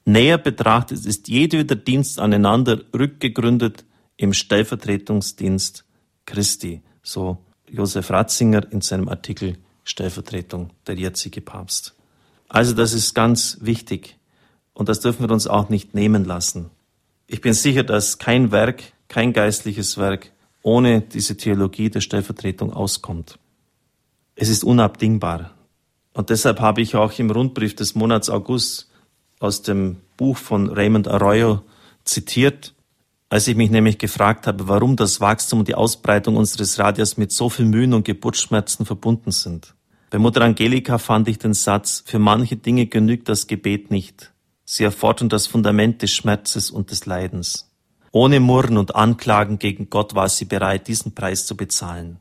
Näher betrachtet ist jedweder Dienst aneinander rückgegründet im Stellvertretungsdienst Christi, so Josef Ratzinger in seinem Artikel Stellvertretung, der jetzige Papst. Also das ist ganz wichtig und das dürfen wir uns auch nicht nehmen lassen. Ich bin sicher, dass kein Werk, kein geistliches Werk ohne diese Theologie der Stellvertretung auskommt. Es ist unabdingbar. Und deshalb habe ich auch im Rundbrief des Monats August aus dem Buch von Raymond Arroyo zitiert, als ich mich nämlich gefragt habe, warum das Wachstum und die Ausbreitung unseres Radios mit so viel Mühen und Geburtsschmerzen verbunden sind. Bei Mutter Angelika fand ich den Satz, für manche Dinge genügt das Gebet nicht. Sie erfordern das Fundament des Schmerzes und des Leidens. Ohne Murren und Anklagen gegen Gott war sie bereit, diesen Preis zu bezahlen.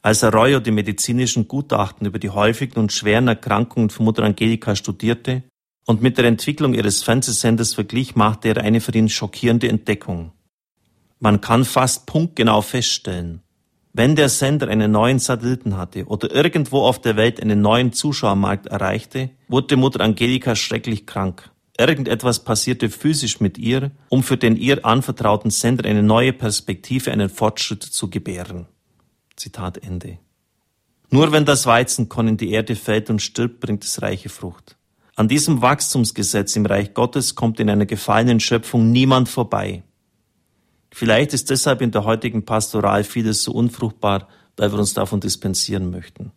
Als Arroyo die medizinischen Gutachten über die häufigen und schweren Erkrankungen von Mutter Angelika studierte und mit der Entwicklung ihres Fernsehsenders verglich, machte er eine für ihn schockierende Entdeckung. Man kann fast punktgenau feststellen, wenn der Sender einen neuen Satelliten hatte oder irgendwo auf der Welt einen neuen Zuschauermarkt erreichte, wurde Mutter Angelika schrecklich krank. Irgendetwas passierte physisch mit ihr, um für den ihr anvertrauten Sender eine neue Perspektive, einen Fortschritt zu gebären. Zitat Ende. Nur wenn das Weizenkorn in die Erde fällt und stirbt, bringt es reiche Frucht. An diesem Wachstumsgesetz im Reich Gottes kommt in einer gefallenen Schöpfung niemand vorbei. Vielleicht ist deshalb in der heutigen Pastoral vieles so unfruchtbar, weil wir uns davon dispensieren möchten.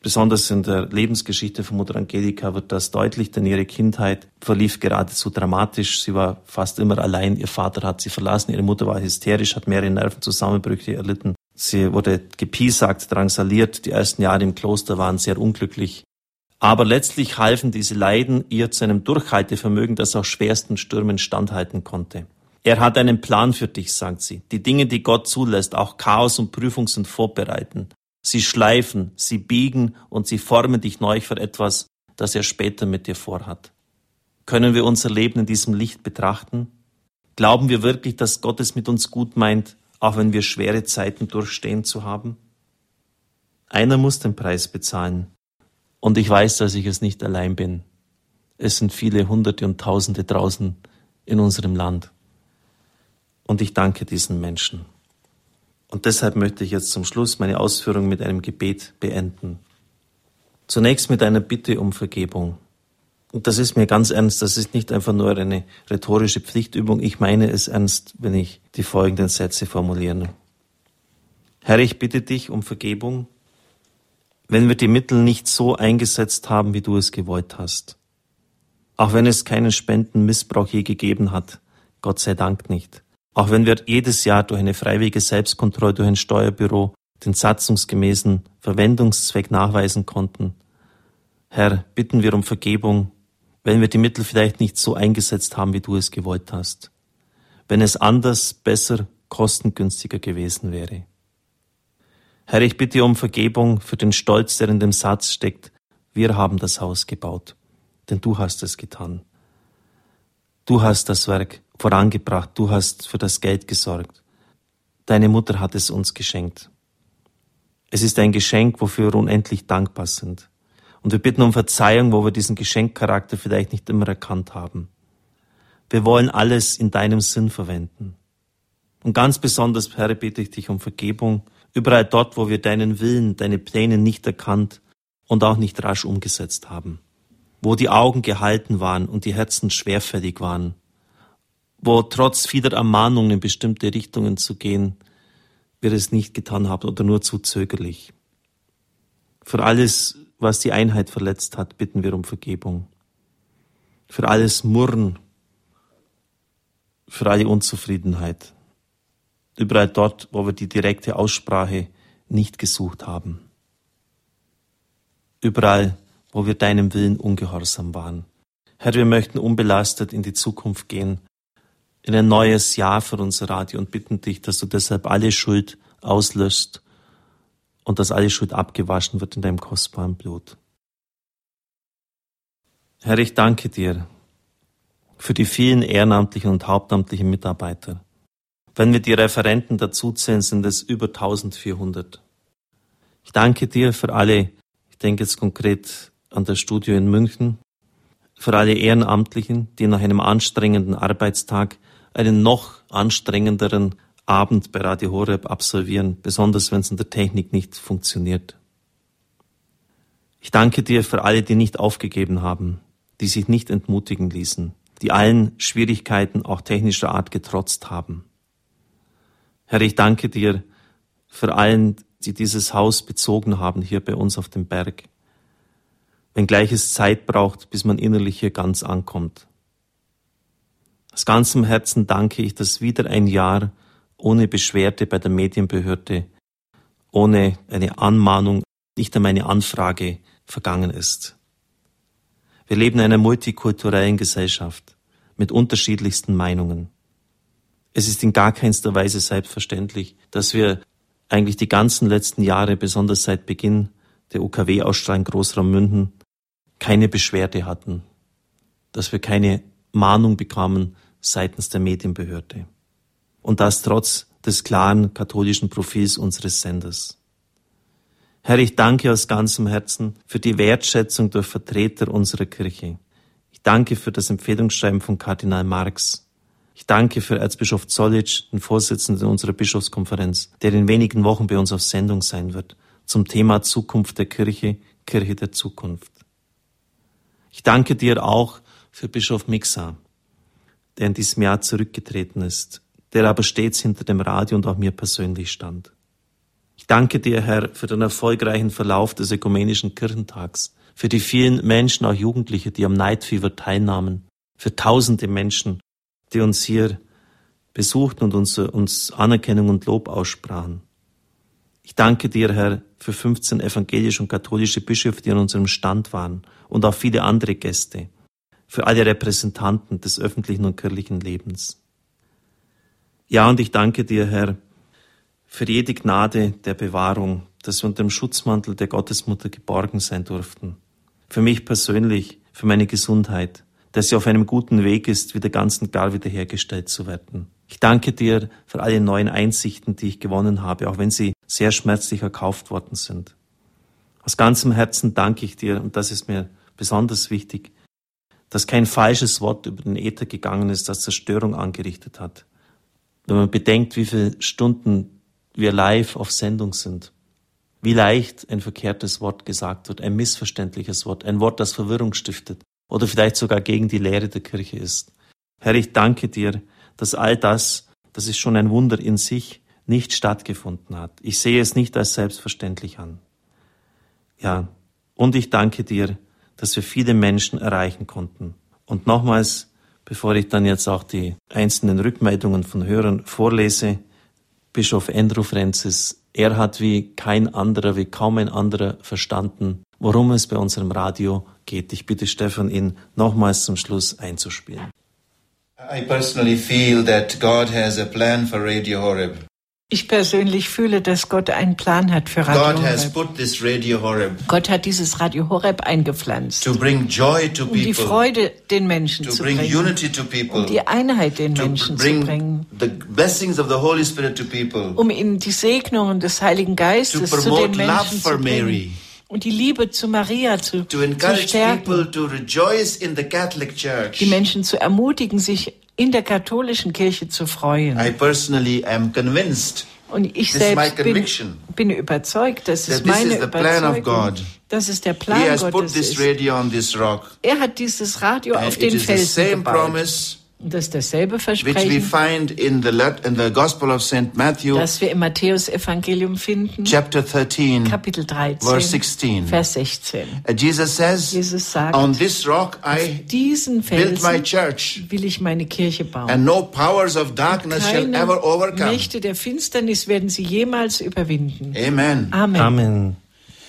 Besonders in der Lebensgeschichte von Mutter Angelika wird das deutlich, denn ihre Kindheit verlief geradezu dramatisch. Sie war fast immer allein. Ihr Vater hat sie verlassen. Ihre Mutter war hysterisch, hat mehrere Nervenzusammenbrüche erlitten. Sie wurde gepiesackt, drangsaliert. Die ersten Jahre im Kloster waren sehr unglücklich. Aber letztlich halfen diese Leiden ihr zu einem Durchhaltevermögen, das auch schwersten Stürmen standhalten konnte. Er hat einen Plan für dich, sagt sie. Die Dinge, die Gott zulässt, auch Chaos und Prüfung sind vorbereiten. Sie schleifen, sie biegen und sie formen dich neu für etwas, das er später mit dir vorhat. Können wir unser Leben in diesem Licht betrachten? Glauben wir wirklich, dass Gott es mit uns gut meint, auch wenn wir schwere Zeiten durchstehen zu haben? Einer muss den Preis bezahlen. Und ich weiß, dass ich es nicht allein bin. Es sind viele Hunderte und Tausende draußen in unserem Land. Und ich danke diesen Menschen. Und deshalb möchte ich jetzt zum Schluss meine Ausführungen mit einem Gebet beenden. Zunächst mit einer Bitte um Vergebung. Und das ist mir ganz ernst, das ist nicht einfach nur eine rhetorische Pflichtübung, ich meine es ernst, wenn ich die folgenden Sätze formuliere. Herr, ich bitte dich um Vergebung, wenn wir die Mittel nicht so eingesetzt haben, wie du es gewollt hast. Auch wenn es keinen Spendenmissbrauch je gegeben hat, Gott sei Dank nicht. Auch wenn wir jedes Jahr durch eine freiwillige Selbstkontrolle durch ein Steuerbüro den satzungsgemäßen Verwendungszweck nachweisen konnten. Herr, bitten wir um Vergebung, wenn wir die Mittel vielleicht nicht so eingesetzt haben, wie du es gewollt hast. Wenn es anders, besser, kostengünstiger gewesen wäre. Herr, ich bitte um Vergebung für den Stolz, der in dem Satz steckt, wir haben das Haus gebaut, denn du hast es getan. Du hast das Werk vorangebracht, du hast für das Geld gesorgt. Deine Mutter hat es uns geschenkt. Es ist ein Geschenk, wofür wir unendlich dankbar sind. Und wir bitten um Verzeihung, wo wir diesen Geschenkcharakter vielleicht nicht immer erkannt haben. Wir wollen alles in deinem Sinn verwenden. Und ganz besonders, Herr, bitte ich dich um Vergebung, überall dort, wo wir deinen Willen, deine Pläne nicht erkannt und auch nicht rasch umgesetzt haben. Wo die Augen gehalten waren und die Herzen schwerfällig waren wo trotz vieler Ermahnungen in bestimmte Richtungen zu gehen, wir es nicht getan haben oder nur zu zögerlich. Für alles, was die Einheit verletzt hat, bitten wir um Vergebung. Für alles Murren, für alle Unzufriedenheit. Überall dort, wo wir die direkte Aussprache nicht gesucht haben. Überall, wo wir deinem Willen ungehorsam waren. Herr, wir möchten unbelastet in die Zukunft gehen in ein neues Jahr für unser Radio und bitten dich, dass du deshalb alle Schuld auslöst und dass alle Schuld abgewaschen wird in deinem kostbaren Blut. Herr, ich danke dir für die vielen ehrenamtlichen und hauptamtlichen Mitarbeiter. Wenn wir die Referenten dazuzählen, sind es über 1400. Ich danke dir für alle, ich denke jetzt konkret an das Studio in München, für alle Ehrenamtlichen, die nach einem anstrengenden Arbeitstag einen noch anstrengenderen Abend bei Radio Horeb absolvieren, besonders wenn es in der Technik nicht funktioniert. Ich danke dir für alle, die nicht aufgegeben haben, die sich nicht entmutigen ließen, die allen Schwierigkeiten auch technischer Art getrotzt haben. Herr, ich danke dir für allen, die dieses Haus bezogen haben hier bei uns auf dem Berg, wenngleich es Zeit braucht, bis man innerlich hier ganz ankommt. Aus ganzem Herzen danke ich, dass wieder ein Jahr ohne Beschwerde bei der Medienbehörde, ohne eine Anmahnung, nicht einmal eine Anfrage vergangen ist. Wir leben in einer multikulturellen Gesellschaft mit unterschiedlichsten Meinungen. Es ist in gar keinster Weise selbstverständlich, dass wir eigentlich die ganzen letzten Jahre, besonders seit Beginn der UKW-Ausstrahlung Großraum München, keine Beschwerde hatten, dass wir keine Mahnung bekamen seitens der Medienbehörde. Und das trotz des klaren katholischen Profils unseres Senders. Herr, ich danke aus ganzem Herzen für die Wertschätzung durch Vertreter unserer Kirche. Ich danke für das Empfehlungsschreiben von Kardinal Marx. Ich danke für Erzbischof Zollitsch, den Vorsitzenden unserer Bischofskonferenz, der in wenigen Wochen bei uns auf Sendung sein wird, zum Thema Zukunft der Kirche, Kirche der Zukunft. Ich danke dir auch für Bischof Mixa, der in diesem Jahr zurückgetreten ist, der aber stets hinter dem Radio und auch mir persönlich stand. Ich danke dir, Herr, für den erfolgreichen Verlauf des Ökumenischen Kirchentags, für die vielen Menschen, auch Jugendliche, die am Night Fever teilnahmen, für tausende Menschen, die uns hier besuchten und uns, uns Anerkennung und Lob aussprachen. Ich danke dir, Herr, für 15 evangelische und katholische Bischöfe, die an unserem Stand waren und auch viele andere Gäste, für alle Repräsentanten des öffentlichen und kirchlichen Lebens. Ja, und ich danke dir, Herr, für jede Gnade der Bewahrung, dass wir unter dem Schutzmantel der Gottesmutter geborgen sein durften. Für mich persönlich, für meine Gesundheit, dass sie auf einem guten Weg ist, wieder ganz und gar wiederhergestellt zu werden. Ich danke dir für alle neuen Einsichten, die ich gewonnen habe, auch wenn sie sehr schmerzlich erkauft worden sind. Aus ganzem Herzen danke ich dir, und das ist mir besonders wichtig, dass kein falsches Wort über den Äther gegangen ist, das Zerstörung angerichtet hat. Wenn man bedenkt, wie viele Stunden wir live auf Sendung sind, wie leicht ein verkehrtes Wort gesagt wird, ein missverständliches Wort, ein Wort, das Verwirrung stiftet, oder vielleicht sogar gegen die Lehre der Kirche ist. Herr, ich danke dir, dass all das, das ist schon ein Wunder in sich, nicht stattgefunden hat. Ich sehe es nicht als selbstverständlich an. Ja, und ich danke dir, dass wir viele Menschen erreichen konnten. Und nochmals, bevor ich dann jetzt auch die einzelnen Rückmeldungen von Hörern vorlese, Bischof Andrew Francis, er hat wie kein anderer, wie kaum ein anderer verstanden, worum es bei unserem Radio geht. Ich bitte Stefan, ihn nochmals zum Schluss einzuspielen. I personally feel that God has a plan for Radio Horeb. Ich persönlich fühle, dass Gott einen Plan hat für Radio God has Horeb. put this Radio Horeb Gott hat dieses Radio Horeb eingepflanzt, to bring joy to um die Freude den Menschen to zu bring bringen, unity to um people, die Einheit den to Menschen zu bring bringen, the blessings of the Holy Spirit to people, um ihnen die Segnungen des Heiligen to Geistes zu den promote love Menschen for zu bringen Mary, und die Liebe zu Maria zu, to zu encourage stärken, people to rejoice in the Catholic Church. die Menschen zu ermutigen, sich in der katholischen Kirche zu freuen. I personally am convinced Und ich This is my selbst bin, bin überzeugt, das ist meine is the plan of Überzeugung, God. dass es der Plan Gottes ist. Er hat dieses Radio auf den Felsen gebaut. promise das dasselbe which we Versprechen, find in the, in the Gospel of St. Matthew, das wir im Matthäus-Evangelium finden, chapter 13, Kapitel 13, verse 16. Vers 16. Uh, Jesus says, Jesus sagt, On this rock I diesen built my Felsen church, will ich meine Kirche bauen. and no powers of darkness shall ever overcome. Mächte der Finsternis werden sie jemals überwinden. Amen. Amen. Amen.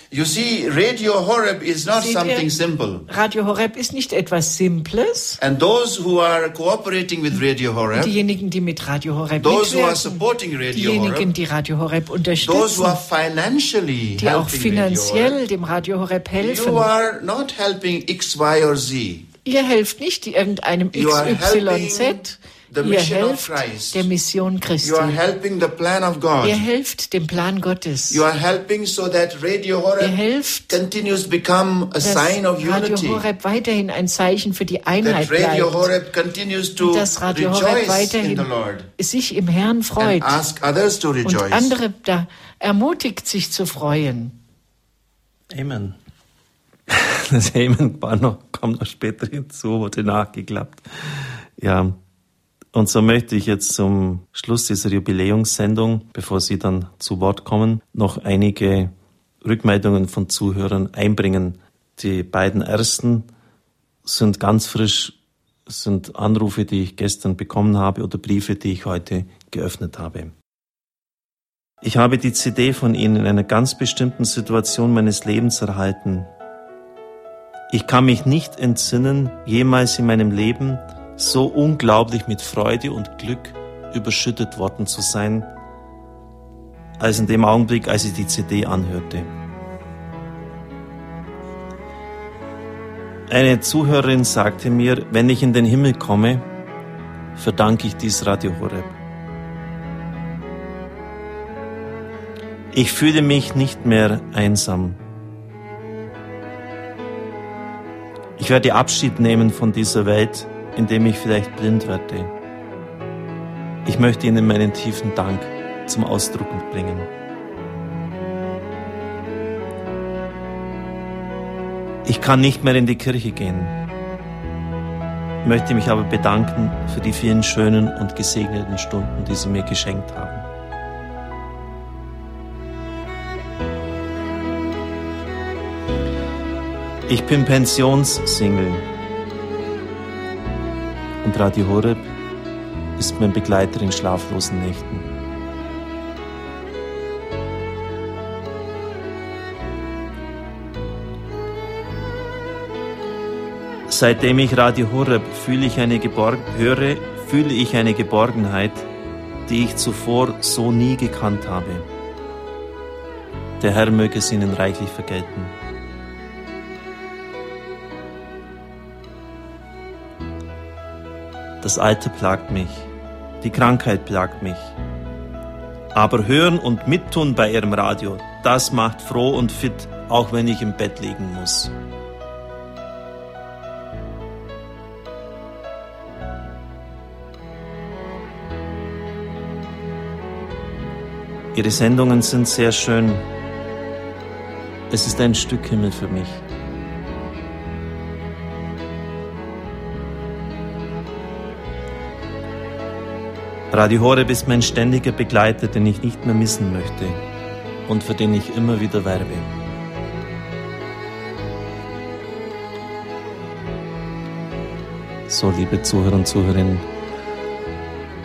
You see, Radio Horeb is not Seht ihr? something simple. Radio Horeb ist nicht etwas Simples. And those who are cooperating with Radio Horeb, Diejenigen, die mit Radio Horeb those who are supporting Radio diejenigen, Horeb, die Radio Horeb those who unterstützen, are financially die auch helping Radio Horeb, finanziell dem Radio Horeb helfen. you are not helping X, Y, or Z. Ihr helft nicht irgendeinem are XYZ, the Ihr mission of helft Christ. der Mission Christi. You are helping the plan of God. Ihr helft dem Plan Gottes. You are helping so that Radio Ihr Horeb helft, continues to become a dass sign of Radio unity. Horeb weiterhin ein Zeichen für die That Einheit Radio bleibt. Horeb continues to Und dass Radio Horeb rejoice in weiterhin the Lord sich im Herrn freut and ask others to und rejoice. andere da ermutigt, sich zu freuen. Amen. Das Amen war noch, kommt noch später hinzu, wurde nachgeklappt. Ja. Und so möchte ich jetzt zum Schluss dieser Jubiläumssendung, bevor Sie dann zu Wort kommen, noch einige Rückmeldungen von Zuhörern einbringen. Die beiden ersten sind ganz frisch, sind Anrufe, die ich gestern bekommen habe oder Briefe, die ich heute geöffnet habe. Ich habe die CD von Ihnen in einer ganz bestimmten Situation meines Lebens erhalten. Ich kann mich nicht entsinnen, jemals in meinem Leben so unglaublich mit Freude und Glück überschüttet worden zu sein, als in dem Augenblick, als ich die CD anhörte. Eine Zuhörerin sagte mir, wenn ich in den Himmel komme, verdanke ich dies Radio Horeb. Ich fühle mich nicht mehr einsam. Ich werde Abschied nehmen von dieser Welt, indem ich vielleicht blind werde. Ich möchte Ihnen meinen tiefen Dank zum Ausdruck bringen. Ich kann nicht mehr in die Kirche gehen, möchte mich aber bedanken für die vielen schönen und gesegneten Stunden, die Sie mir geschenkt haben. Ich bin Pensionssingle und Radio Horeb ist mein Begleiter in schlaflosen Nächten. Seitdem ich Radio Horeb fühle ich eine höre, fühle ich eine Geborgenheit, die ich zuvor so nie gekannt habe. Der Herr möge es Ihnen reichlich vergelten. Das Alter plagt mich, die Krankheit plagt mich. Aber hören und mittun bei Ihrem Radio, das macht froh und fit, auch wenn ich im Bett liegen muss. Ihre Sendungen sind sehr schön. Es ist ein Stück Himmel für mich. Radio Horeb ist mein ständiger Begleiter, den ich nicht mehr missen möchte und für den ich immer wieder werbe. So, liebe Zuhörer und Zuhörerinnen,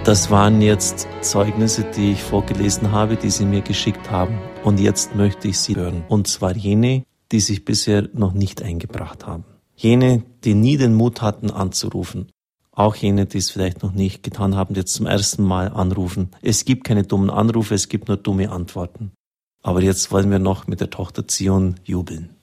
das waren jetzt Zeugnisse, die ich vorgelesen habe, die Sie mir geschickt haben. Und jetzt möchte ich Sie hören. Und zwar jene, die sich bisher noch nicht eingebracht haben. Jene, die nie den Mut hatten anzurufen. Auch jene, die es vielleicht noch nicht getan haben, jetzt zum ersten Mal anrufen. Es gibt keine dummen Anrufe, es gibt nur dumme Antworten. Aber jetzt wollen wir noch mit der Tochter Zion jubeln.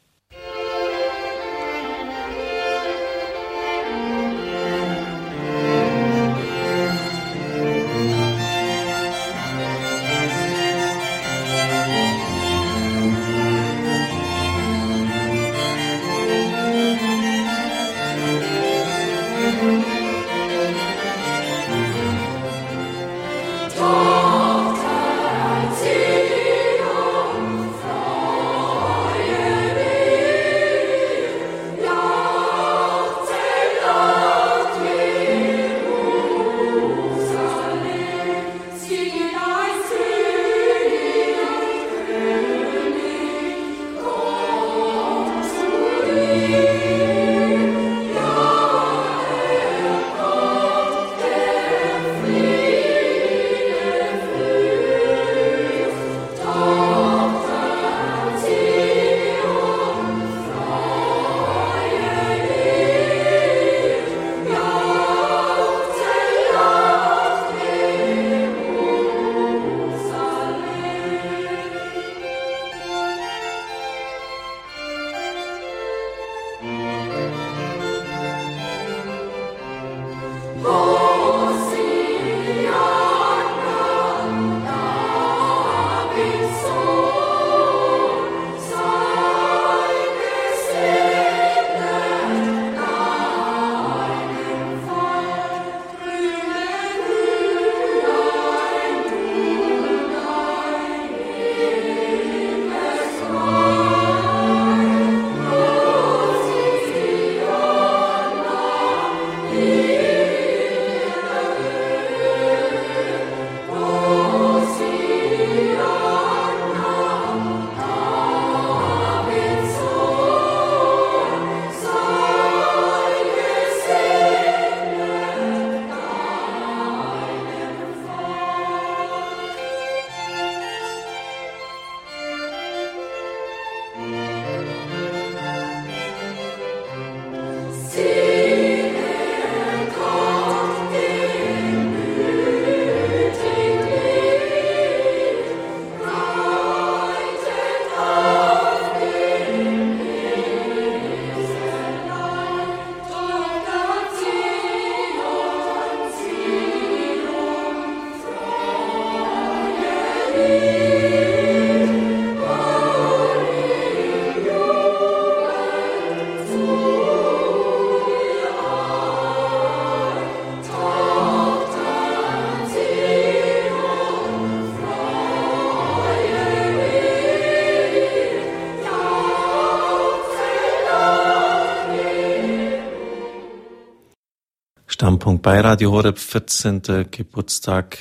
Standpunkt bei Radio Horeb, 14. Geburtstag.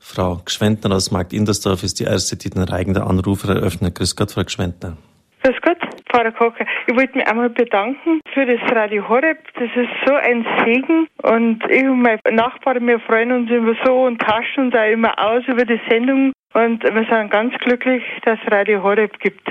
Frau Gschwendner aus Markt Indersdorf ist die erste, die den Reigen der Anrufer eröffnet. Grüß Gott, Frau Gschwendner. Grüß Gott, Pfarrer Kocher. Ich wollte mich einmal bedanken für das Radio Horeb. Das ist so ein Segen und ich und meine Nachbarn, wir freuen uns immer so und tauschen uns auch immer aus über die Sendung und wir sind ganz glücklich, dass es Radio Horeb gibt.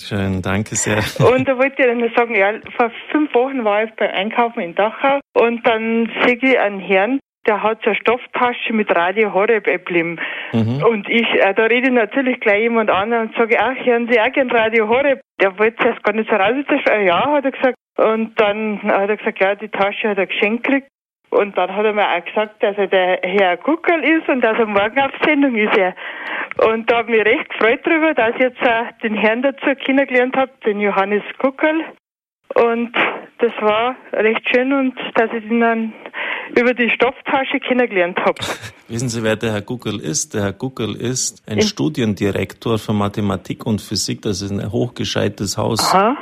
Schön, danke sehr. Und da wollte ich dann sagen, ja, vor fünf Wochen war ich beim Einkaufen in Dachau und dann sehe ich einen Herrn, der hat so eine Stofftasche mit Radio Horeb Emblem. Mhm. Und ich, äh, da rede ich natürlich gleich jemand an und sage, ach, hören Sie auch gern Radio Horeb? Der wollte zuerst gar nicht so raus. Ja, hat er gesagt. Und dann hat er gesagt, ja, die Tasche hat er geschenkt gekriegt. Und dann hat er mir auch gesagt, dass er der Herr Guckerl ist und dass er morgen auf Sendung ist. Er. Und da habe ich mich recht gefreut darüber, dass ich jetzt auch den Herrn dazu kennengelernt habe, den Johannes Guckerl. Und das war recht schön und dass ich ihn dann über die Stofftasche kennengelernt habe. Wissen Sie, wer der Herr Guckerl ist? Der Herr Guckerl ist ein ich Studiendirektor für Mathematik und Physik. Das ist ein hochgescheites Haus. Aha.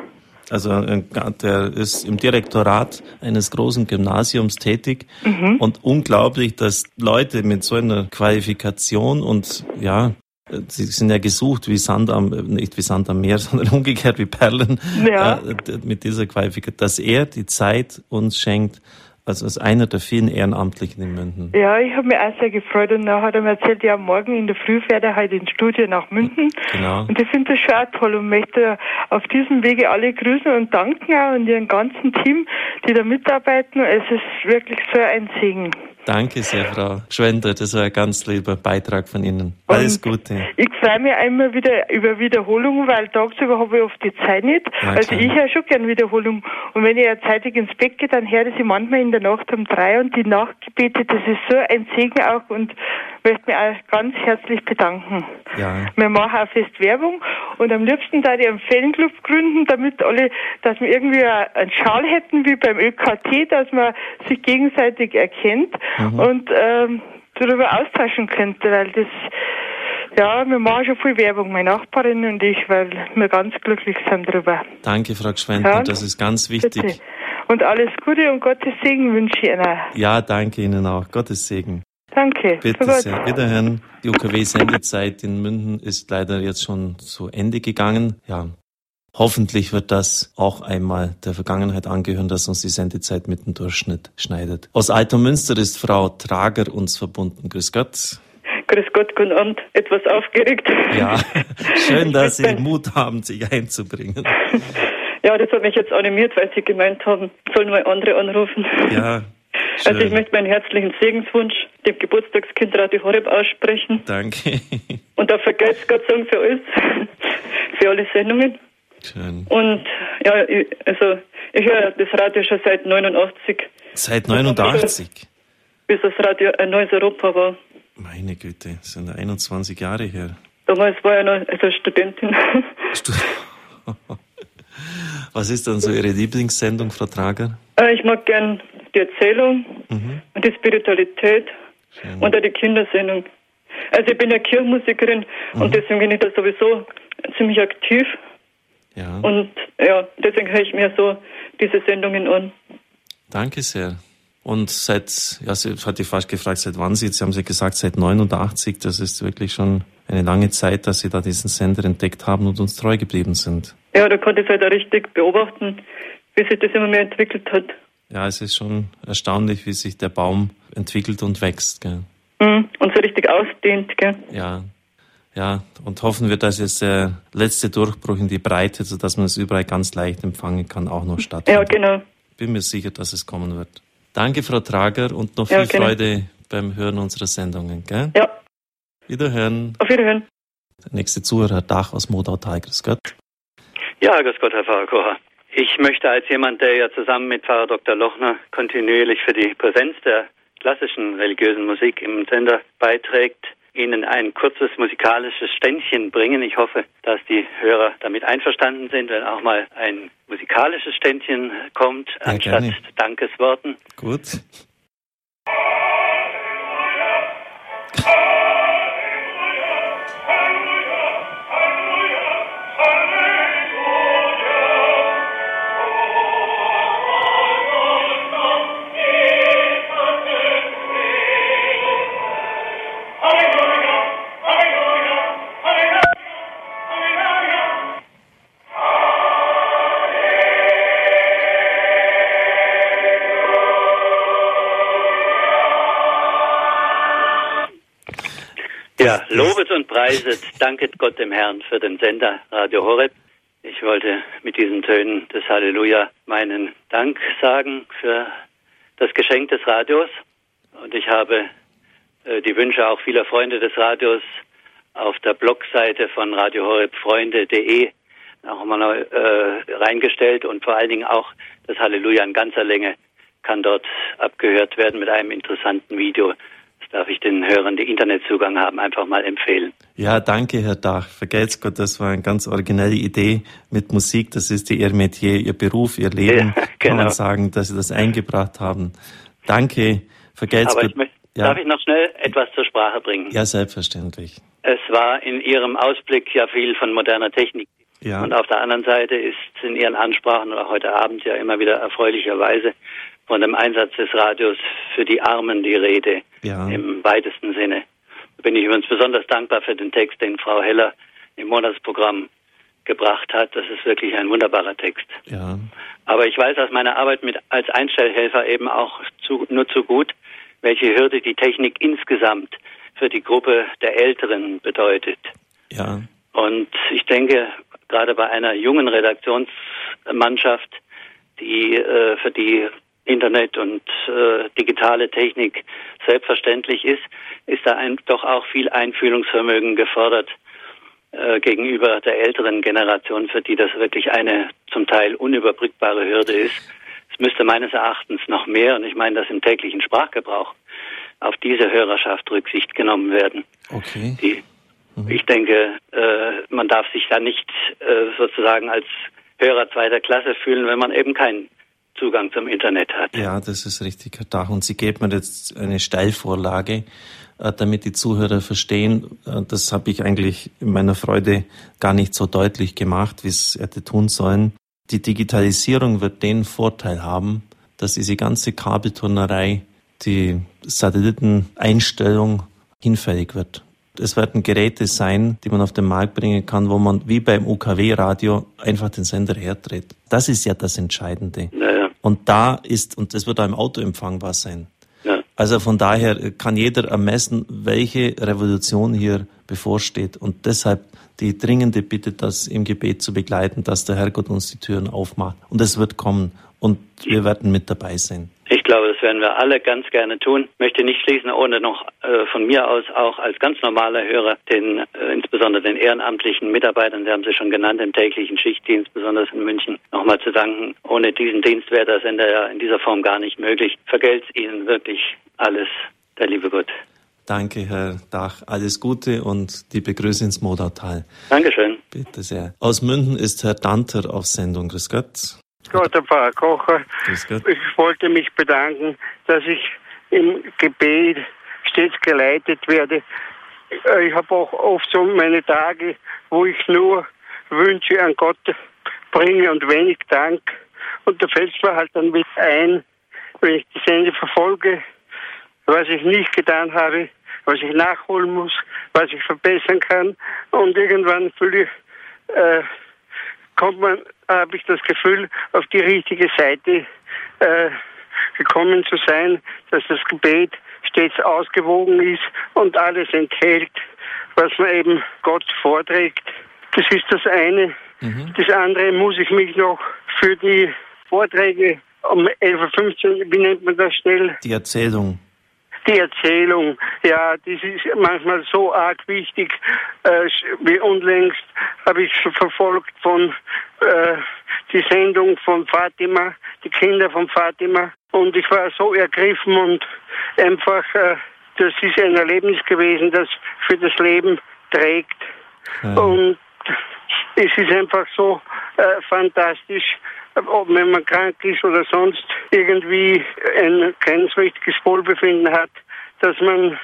Also äh, der ist im Direktorat eines großen Gymnasiums tätig mhm. und unglaublich, dass Leute mit so einer Qualifikation und ja, Sie sind ja gesucht wie Sand am, nicht wie Sand am Meer, sondern umgekehrt wie Perlen ja. äh, mit dieser Qualifikation, dass er die Zeit uns schenkt, also als einer der vielen Ehrenamtlichen in München. Ja, ich habe mich auch sehr gefreut und dann hat er mir erzählt, ja, morgen in der Früh fährt er halt ins Studio nach München. Genau. Und ich finde das schon auch toll und möchte auf diesem Wege alle grüßen und danken auch und ihrem ganzen Team, die da mitarbeiten. Es ist wirklich so ein Segen. Danke sehr, Frau Schwender. Das war ein ganz lieber Beitrag von Ihnen. Alles Gute. Ich freue mich einmal wieder über Wiederholungen, weil tagsüber habe ich oft die Zeit nicht. Ja, also ich höre schon gern Wiederholung. Und wenn ich ja zeitig ins Bett gehe, dann höre ich sie manchmal in der Nacht um drei und die Nachtgebete, das ist so ein Segen auch und möchte mich auch ganz herzlich bedanken. Ja. Wir machen auch fest Werbung und am liebsten da ich einen Fanclub gründen, damit alle, dass wir irgendwie einen Schal hätten wie beim ÖKT, dass man sich gegenseitig erkennt mhm. und ähm, darüber austauschen könnte, weil das ja, wir machen schon viel Werbung, meine Nachbarin und ich, weil wir ganz glücklich sind darüber. Danke, Frau Gschwendner, ja, das ist ganz wichtig. Bitte. Und alles Gute und Gottes Segen wünsche ich Ihnen. Ja, danke Ihnen auch. Gottes Segen. Danke. Bitte sehr. Wiederhören. Die UKW-Sendezeit in München ist leider jetzt schon zu Ende gegangen. Ja, Hoffentlich wird das auch einmal der Vergangenheit angehören, dass uns die Sendezeit mit dem Durchschnitt schneidet. Aus Alter Münster ist Frau Trager uns verbunden. Grüß Gott. Grüß Gott, guten Abend. Etwas aufgeregt. Ja, schön, dass Sie Mut haben, sich einzubringen. Ja, das hat mich jetzt animiert, weil Sie gemeint haben, sollen wir andere anrufen. Ja. Schön. Also ich möchte meinen herzlichen Segenswunsch dem Geburtstagskind Radio Horeb aussprechen. Danke. Und auch vergelt's Gott sagen für alles, für alle Sendungen. Schön. Und ja, also ich höre das Radio schon seit 89. Seit 89? Bis das Radio ein neues Europa war. Meine Güte, das sind 21 Jahre her. Damals war ich noch also Studentin. Was ist dann so Ihre Lieblingssendung, Frau Trager? Äh, ich mag gern die Erzählung mhm. und die Spiritualität Schön. und auch die Kindersendung. Also ich bin ja Kirchenmusikerin mhm. und deswegen bin ich da sowieso ziemlich aktiv. Ja. Und ja, deswegen höre ich mir so diese Sendungen an. Danke sehr. Und seit, ja, sie hat die fast gefragt, seit wann Sie, jetzt haben Sie gesagt, seit 89, das ist wirklich schon eine lange Zeit, dass Sie da diesen Sender entdeckt haben und uns treu geblieben sind. Ja, da konnte ich halt auch richtig beobachten, wie sich das immer mehr entwickelt hat. Ja, es ist schon erstaunlich, wie sich der Baum entwickelt und wächst. Gell? Mhm, und so richtig ausdehnt. Gell? Ja, ja, und hoffen wir, dass jetzt der letzte Durchbruch in die Breite, sodass man es überall ganz leicht empfangen kann, auch noch stattfindet. Ja, genau. Bin mir sicher, dass es kommen wird. Danke, Frau Trager, und noch viel ja, genau. Freude beim Hören unserer Sendungen. Gell? Ja. Wiederhören. Auf Wiederhören. Der nächste Zuhörer, Dach aus Modau Grüß Gott. Ja, grüß Gott, Herr Pfarrer Kocher. Ich möchte als jemand, der ja zusammen mit Pfarrer Dr. Lochner kontinuierlich für die Präsenz der klassischen religiösen Musik im Sender beiträgt, Ihnen ein kurzes musikalisches Ständchen bringen. Ich hoffe, dass die Hörer damit einverstanden sind, wenn auch mal ein musikalisches Ständchen kommt, ja, anstatt gerne. Dankesworten. Gut. Ja, lobet und preiset, danket Gott dem Herrn für den Sender Radio Horeb. Ich wollte mit diesen Tönen des Halleluja meinen Dank sagen für das Geschenk des Radios. Und ich habe äh, die Wünsche auch vieler Freunde des Radios auf der Blogseite von Radio Horeb Freunde.de auch mal äh, reingestellt und vor allen Dingen auch das Halleluja in ganzer Länge kann dort abgehört werden mit einem interessanten Video darf ich den Hörern, die Internetzugang haben, einfach mal empfehlen. Ja, danke, Herr Dach. Vergelt's Gott, das war eine ganz originelle Idee mit Musik. Das ist Ihr Metier, Ihr Beruf, Ihr Leben. Ja, genau. Kann man genau. sagen, dass Sie das eingebracht haben. Danke, vergelt's Gott. Ja. Darf ich noch schnell etwas zur Sprache bringen? Ja, selbstverständlich. Es war in Ihrem Ausblick ja viel von moderner Technik. Ja. Und auf der anderen Seite ist in Ihren Ansprachen oder heute Abend ja immer wieder erfreulicherweise von dem Einsatz des Radios für die Armen die Rede ja. im weitesten Sinne. Da bin ich übrigens besonders dankbar für den Text, den Frau Heller im Monatsprogramm gebracht hat. Das ist wirklich ein wunderbarer Text. Ja. Aber ich weiß aus meiner Arbeit mit als Einstellhelfer eben auch zu, nur zu gut, welche Hürde die Technik insgesamt für die Gruppe der Älteren bedeutet. Ja. Und ich denke, gerade bei einer jungen Redaktionsmannschaft, die äh, für die Internet und äh, digitale Technik selbstverständlich ist, ist da ein, doch auch viel Einfühlungsvermögen gefordert äh, gegenüber der älteren Generation, für die das wirklich eine zum Teil unüberbrückbare Hürde ist. Es müsste meines Erachtens noch mehr, und ich meine das im täglichen Sprachgebrauch, auf diese Hörerschaft Rücksicht genommen werden. Okay. Die, mhm. Ich denke, äh, man darf sich da nicht äh, sozusagen als Hörer zweiter Klasse fühlen, wenn man eben kein Zugang zum Internet hat. Ja, das ist richtig, Herr Dach. Und Sie geben mir jetzt eine Steilvorlage, äh, damit die Zuhörer verstehen. Äh, das habe ich eigentlich in meiner Freude gar nicht so deutlich gemacht, wie es hätte tun sollen. Die Digitalisierung wird den Vorteil haben, dass diese ganze Kabelturnerei, die Satelliteneinstellung hinfällig wird. Es werden Geräte sein, die man auf den Markt bringen kann, wo man wie beim UKW-Radio einfach den Sender herdreht. Das ist ja das Entscheidende. Naja. Und da ist, und das wird auch im Auto empfangbar sein. Ja. Also von daher kann jeder ermessen, welche Revolution hier bevorsteht. Und deshalb die dringende Bitte, das im Gebet zu begleiten, dass der Herrgott uns die Türen aufmacht. Und es wird kommen. Und wir werden mit dabei sein. Ich glaube, das werden wir alle ganz gerne tun. Ich möchte nicht schließen, ohne noch äh, von mir aus auch als ganz normaler Hörer den äh, insbesondere den ehrenamtlichen Mitarbeitern, Sie haben sie schon genannt, im täglichen Schichtdienst, besonders in München, nochmal zu danken. Ohne diesen Dienst wäre das in, der, in dieser Form gar nicht möglich. Vergelt Ihnen wirklich alles, der liebe Gott. Danke, Herr Dach. Alles Gute und liebe Grüße ins Modautal. Dankeschön. Bitte sehr. Aus München ist Herr Danter auf Sendung. Grüß Gott. Gott, Herr Pfarrer Kocher. Ich wollte mich bedanken, dass ich im Gebet stets geleitet werde. Ich habe auch oft so meine Tage, wo ich nur Wünsche an Gott bringe und wenig Dank. Und da fällt es mir halt dann wieder ein, wenn ich die Sende verfolge, was ich nicht getan habe, was ich nachholen muss, was ich verbessern kann. Und irgendwann fühle ich, äh, kommt man, habe ich das Gefühl, auf die richtige Seite äh, gekommen zu sein, dass das Gebet stets ausgewogen ist und alles enthält, was man eben Gott vorträgt. Das ist das eine. Mhm. Das andere muss ich mich noch für die Vorträge um 11.15 Uhr, wie nennt man das schnell? Die Erzählung die Erzählung, ja, das ist manchmal so arg wichtig. Äh, wie unlängst habe ich verfolgt von äh, die Sendung von Fatima, die Kinder von Fatima, und ich war so ergriffen und einfach äh, das ist ein Erlebnis gewesen, das für das Leben trägt. Ja. Und es ist einfach so äh, fantastisch, wenn man krank ist oder sonst irgendwie ein richtiges Wohlbefinden hat, dass man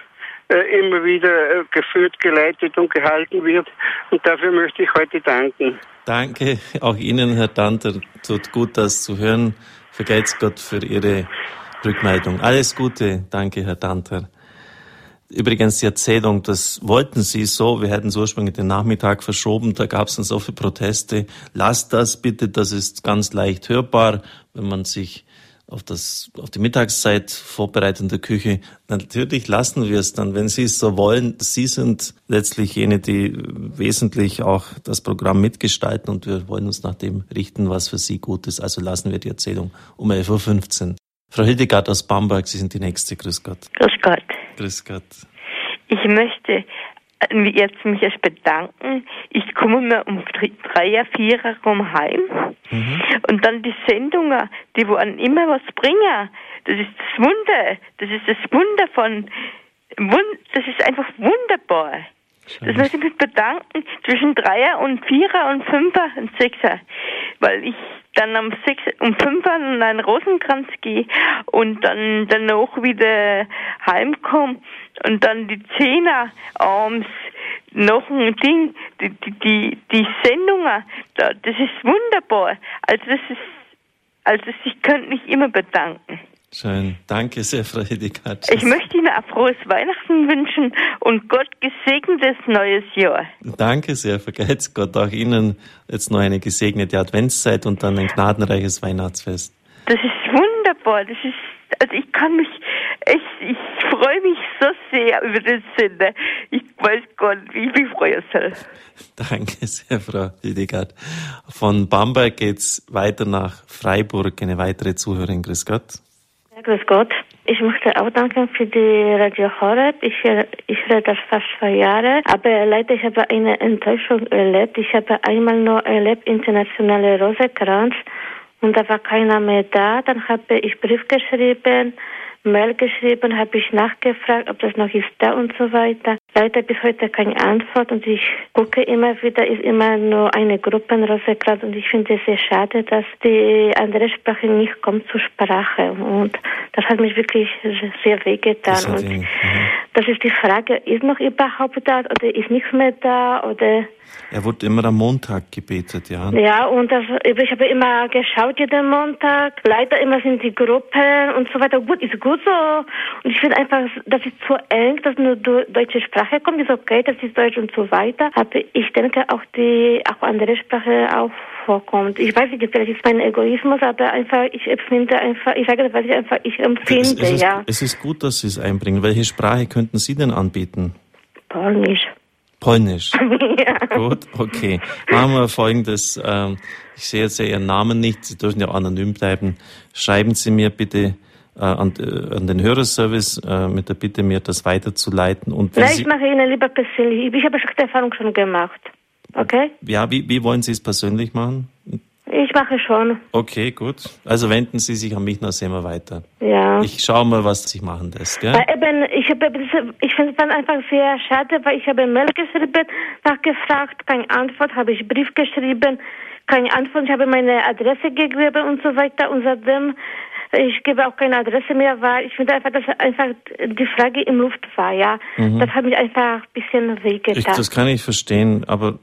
äh, immer wieder äh, geführt, geleitet und gehalten wird. Und dafür möchte ich heute danken. Danke auch Ihnen, Herr Danter. Tut gut, das zu hören. Vergelt's Gott für Ihre Rückmeldung. Alles Gute. Danke, Herr Danter. Übrigens die Erzählung, das wollten sie so, wir hätten es ursprünglich den Nachmittag verschoben, da gab es dann so viele Proteste. Lasst das bitte, das ist ganz leicht hörbar, wenn man sich auf, das, auf die Mittagszeit vorbereitet in der Küche. Natürlich lassen wir es dann, wenn Sie es so wollen. Sie sind letztlich jene, die wesentlich auch das Programm mitgestalten und wir wollen uns nach dem richten, was für Sie gut ist. Also lassen wir die Erzählung um 11.15 Uhr. Frau Hildegard aus Bamberg, Sie sind die Nächste. Grüß Gott. Grüß Gott. Grüß Gott. Ich möchte jetzt mich erst bedanken. Ich komme mir um drei, vierer rum heim. Mhm. Und dann die Sendungen, die wollen immer was bringen. Das ist das Wunder. Das ist das Wunder von, das ist einfach wunderbar. Das möchte ich mich bedanken zwischen Dreier und Vierer und Fünfer und Sechser, weil ich dann am sechs um fünf an einen Rosenkranz gehe und dann danach wieder heimkomme und dann die Zehner abends noch ein Ding, die, die, die, die Sendungen, das ist wunderbar. Also das ist, also ich könnte mich immer bedanken. Schön. Danke sehr, Frau Hildegard. Ich möchte Ihnen ein frohes Weihnachten wünschen und Gott gesegnetes neues Jahr. Danke sehr, vergelt's Gott. Auch Ihnen jetzt noch eine gesegnete Adventszeit und dann ein gnadenreiches Weihnachtsfest. Das ist wunderbar. Das ist, also ich kann mich echt, ich freue mich so sehr über den Sender. Ich weiß gar nicht, wie ich mich freuen soll. Danke sehr, Frau Hildegard. Von Bamberg geht's weiter nach Freiburg. Eine weitere Zuhörerin. Grüß Gott. Grüß Gott. Ich möchte auch danken für die Radio Horeb. Ich, ich höre das fast zwei Jahre. Aber leider, ich habe eine Enttäuschung erlebt. Ich habe einmal nur erlebt, internationale Rosekranz. Und da war keiner mehr da. Dann habe ich Brief geschrieben Mail geschrieben, habe ich nachgefragt, ob das noch ist da und so weiter. Leider bis heute keine Antwort und ich gucke immer wieder, ist immer nur eine Gruppenrose gerade und ich finde es sehr schade, dass die andere Sprache nicht kommt zur Sprache und das hat mich wirklich sehr wehgetan. Und mhm. das ist die Frage, ist noch überhaupt da oder ist nichts mehr da oder er wurde immer am Montag gebetet, ja. Ja, und das, ich habe immer geschaut jeden Montag. Leider immer sind die Gruppen und so weiter. Gut, ist gut so. Und ich finde einfach, das ist zu eng, dass nur deutsche Sprache kommt. Ist okay, das ist Deutsch und so weiter. Aber ich denke auch die, auch andere Sprache auch vorkommt. Ich weiß nicht, vielleicht ist mein Egoismus, aber einfach, ich empfinde einfach, ich sage, was ich einfach, ich empfinde, es, es ist, ja. Es ist gut, dass Sie es einbringen. Welche Sprache könnten Sie denn anbieten? Polnisch. Polnisch. ja. Gut, okay. Machen wir folgendes. Ähm, ich sehe jetzt ja Ihren Namen nicht. Sie dürfen ja anonym bleiben. Schreiben Sie mir bitte äh, an, äh, an den Hörerservice äh, mit der Bitte, mir das weiterzuleiten. Und Nein, ich mache Ihnen lieber persönlich. Ich habe schon die Erfahrung schon gemacht. Okay? Ja, wie, wie wollen Sie es persönlich machen? Ich mache schon. Okay, gut. Also wenden Sie sich an mich, dann sehen wir weiter. Ja. Ich schaue mal, was sich machen lässt, gell? Weil eben, ich, habe, ich finde es einfach sehr schade, weil ich habe Mail geschrieben, nachgefragt, keine Antwort, habe ich Brief geschrieben, keine Antwort, ich habe meine Adresse gegeben und so weiter und seitdem ich gebe auch keine Adresse mehr, weil ich finde einfach, dass einfach die Frage im Luft war, ja. Mhm. Das hat mich einfach ein bisschen wehgetan. das kann ich verstehen, aber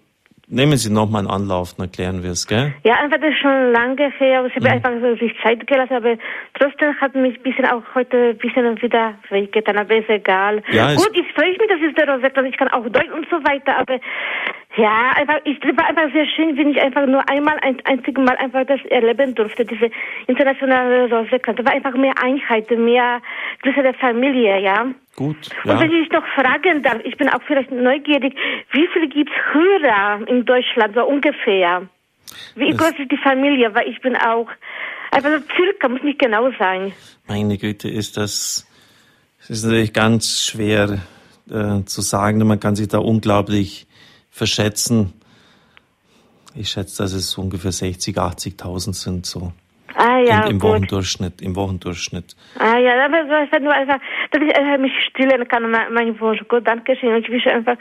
Nehmen Sie nochmal einen Anlauf, dann erklären wir es, gell? Ja, einfach das ist schon lange her. Ich habe mhm. einfach so sich Zeit gelassen, aber trotzdem hat mich ein bisschen auch heute ein bisschen wieder wehgetan, aber ist egal. Ja, Gut, ich freue mich, dass ich der Rosetta, ich kann auch Deutsch und so weiter, aber ja, einfach, ich, es war einfach sehr schön, wenn ich einfach nur einmal, ein einziges Mal einfach das erleben durfte, diese internationale Rosetta. Da war einfach mehr Einheit, mehr größere Familie, ja. Gut. Ja. Und wenn ich noch fragen darf, ich bin auch vielleicht neugierig, wie viel gibt es Hörer in Deutschland, so ungefähr? Wie das groß ist die Familie? Weil ich bin auch, einfach so circa, muss nicht genau sein. Meine Güte, ist das, das ist natürlich ganz schwer äh, zu sagen. Man kann sich da unglaublich verschätzen. Ich schätze, dass es ungefähr 60, 80.000 sind so. Ah ja, Im, im Wochendurchschnitt, im Wochendurchschnitt. Ah ja, aber nur einfach, dass ich einfach mich stillen kann, mein, mein Wunsch. Gott, danke schön. Ich wünsche einfach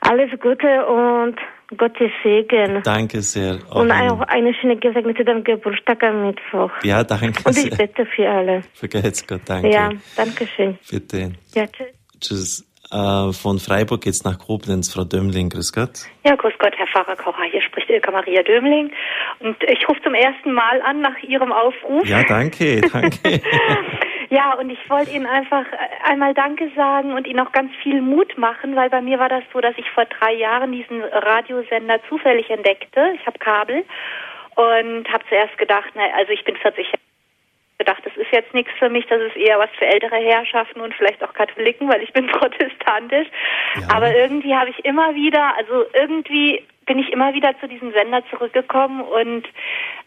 alles Gute und Gottes Segen. Danke sehr. Auch und auch eine schöne gesegnete Geburtstag am Mittwoch. Ja, danke Und ich bitte für alle. Vergelt's Gott, danke. Ja, danke schön. Bitte. Ja, tschüss. Tschüss. Äh, von Freiburg geht's nach Koblenz. Frau Dömling, grüß Gott. Ja, grüß Gott, Herr Pfarrer Kocher. Hier spricht Ilka Maria Dömling. Und ich rufe zum ersten Mal an nach Ihrem Aufruf. Ja, danke, danke. ja, und ich wollte Ihnen einfach einmal Danke sagen und Ihnen auch ganz viel Mut machen, weil bei mir war das so, dass ich vor drei Jahren diesen Radiosender zufällig entdeckte. Ich habe Kabel und habe zuerst gedacht, na, also ich bin 40 Jahre gedacht, das ist jetzt nichts für mich, das ist eher was für ältere Herrschaften und vielleicht auch Katholiken, weil ich bin protestantisch. Ja. Aber irgendwie habe ich immer wieder, also irgendwie bin ich immer wieder zu diesem Sender zurückgekommen und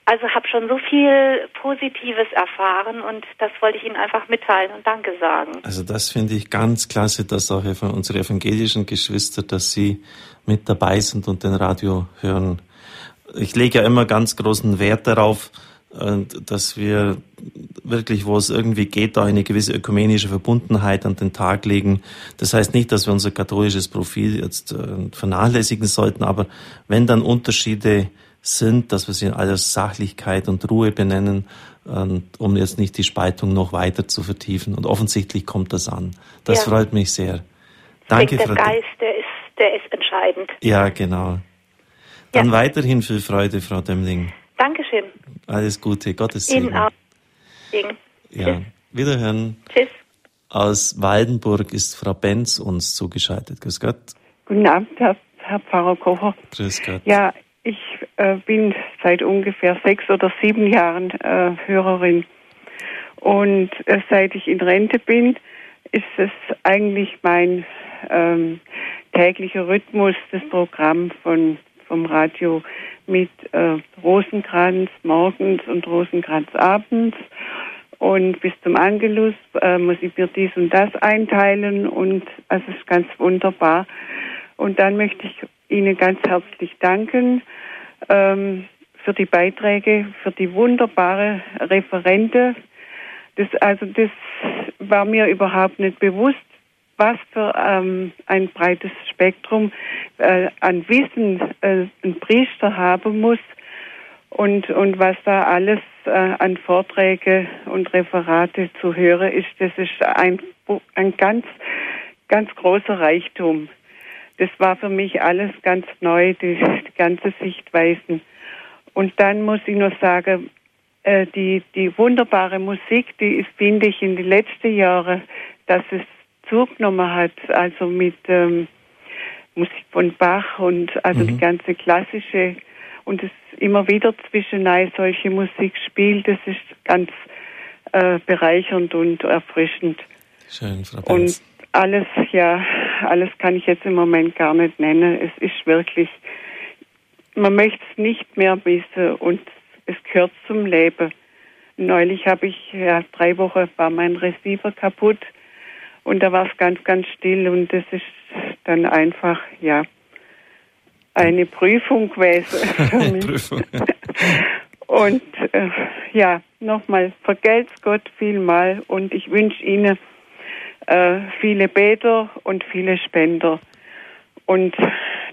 also habe schon so viel Positives erfahren und das wollte ich Ihnen einfach mitteilen und Danke sagen. Also das finde ich ganz klasse, dass auch unsere evangelischen Geschwister, dass sie mit dabei sind und den Radio hören. Ich lege ja immer ganz großen Wert darauf, dass wir wirklich, wo es irgendwie geht, da eine gewisse ökumenische Verbundenheit an den Tag legen. Das heißt nicht, dass wir unser katholisches Profil jetzt äh, vernachlässigen sollten, aber wenn dann Unterschiede sind, dass wir sie in aller Sachlichkeit und Ruhe benennen, um jetzt nicht die Spaltung noch weiter zu vertiefen. Und offensichtlich kommt das an. Das ja. freut mich sehr. Danke, der Frau Geist, der ist, der ist entscheidend. Ja, genau. Dann ja. weiterhin viel Freude, Frau Demmling. Dankeschön. Alles Gute, Gottes Segen. Ihnen auch. Segen. Ja, wiederhören. Tschüss. Aus Waldenburg ist Frau Benz uns zugeschaltet. Grüß Gott. Guten Abend, Herr, Herr Pfarrer Kocher. Grüß Gott. Ja, ich äh, bin seit ungefähr sechs oder sieben Jahren äh, Hörerin. Und äh, seit ich in Rente bin, ist es eigentlich mein ähm, täglicher Rhythmus, das Programm von, vom Radio mit äh, Rosenkranz morgens und Rosenkranz abends. Und bis zum Angelus äh, muss ich mir dies und das einteilen und es ist ganz wunderbar. Und dann möchte ich Ihnen ganz herzlich danken ähm, für die Beiträge, für die wunderbare Referente. Das, also das war mir überhaupt nicht bewusst, was für ähm, ein breites Spektrum äh, an Wissen äh, ein Priester haben muss und, und was da alles äh, an Vorträge und Referate zu hören ist, das ist ein, ein ganz, ganz großer Reichtum. Das war für mich alles ganz neu, die, die ganze Sichtweisen. Und dann muss ich nur sagen, äh, die, die wunderbare Musik, die finde ich in den letzten Jahren, dass es zugenommen hat, also mit ähm, Musik von Bach und also mhm. die ganze klassische und es immer wieder zwischenei solche Musik spielt, das ist ganz äh, bereichernd und erfrischend. Schön, Frau Benz. Und alles, ja, alles kann ich jetzt im Moment gar nicht nennen. Es ist wirklich, man möchte es nicht mehr wissen und es gehört zum Leben. Neulich habe ich, ja, drei Wochen war mein Receiver kaputt und da war es ganz, ganz still und das ist dann einfach, ja, eine Prüfung gewesen für mich. Prüfung. und äh, ja, nochmal, vergelt's Gott vielmal und ich wünsche Ihnen äh, viele Beter und viele Spender. Und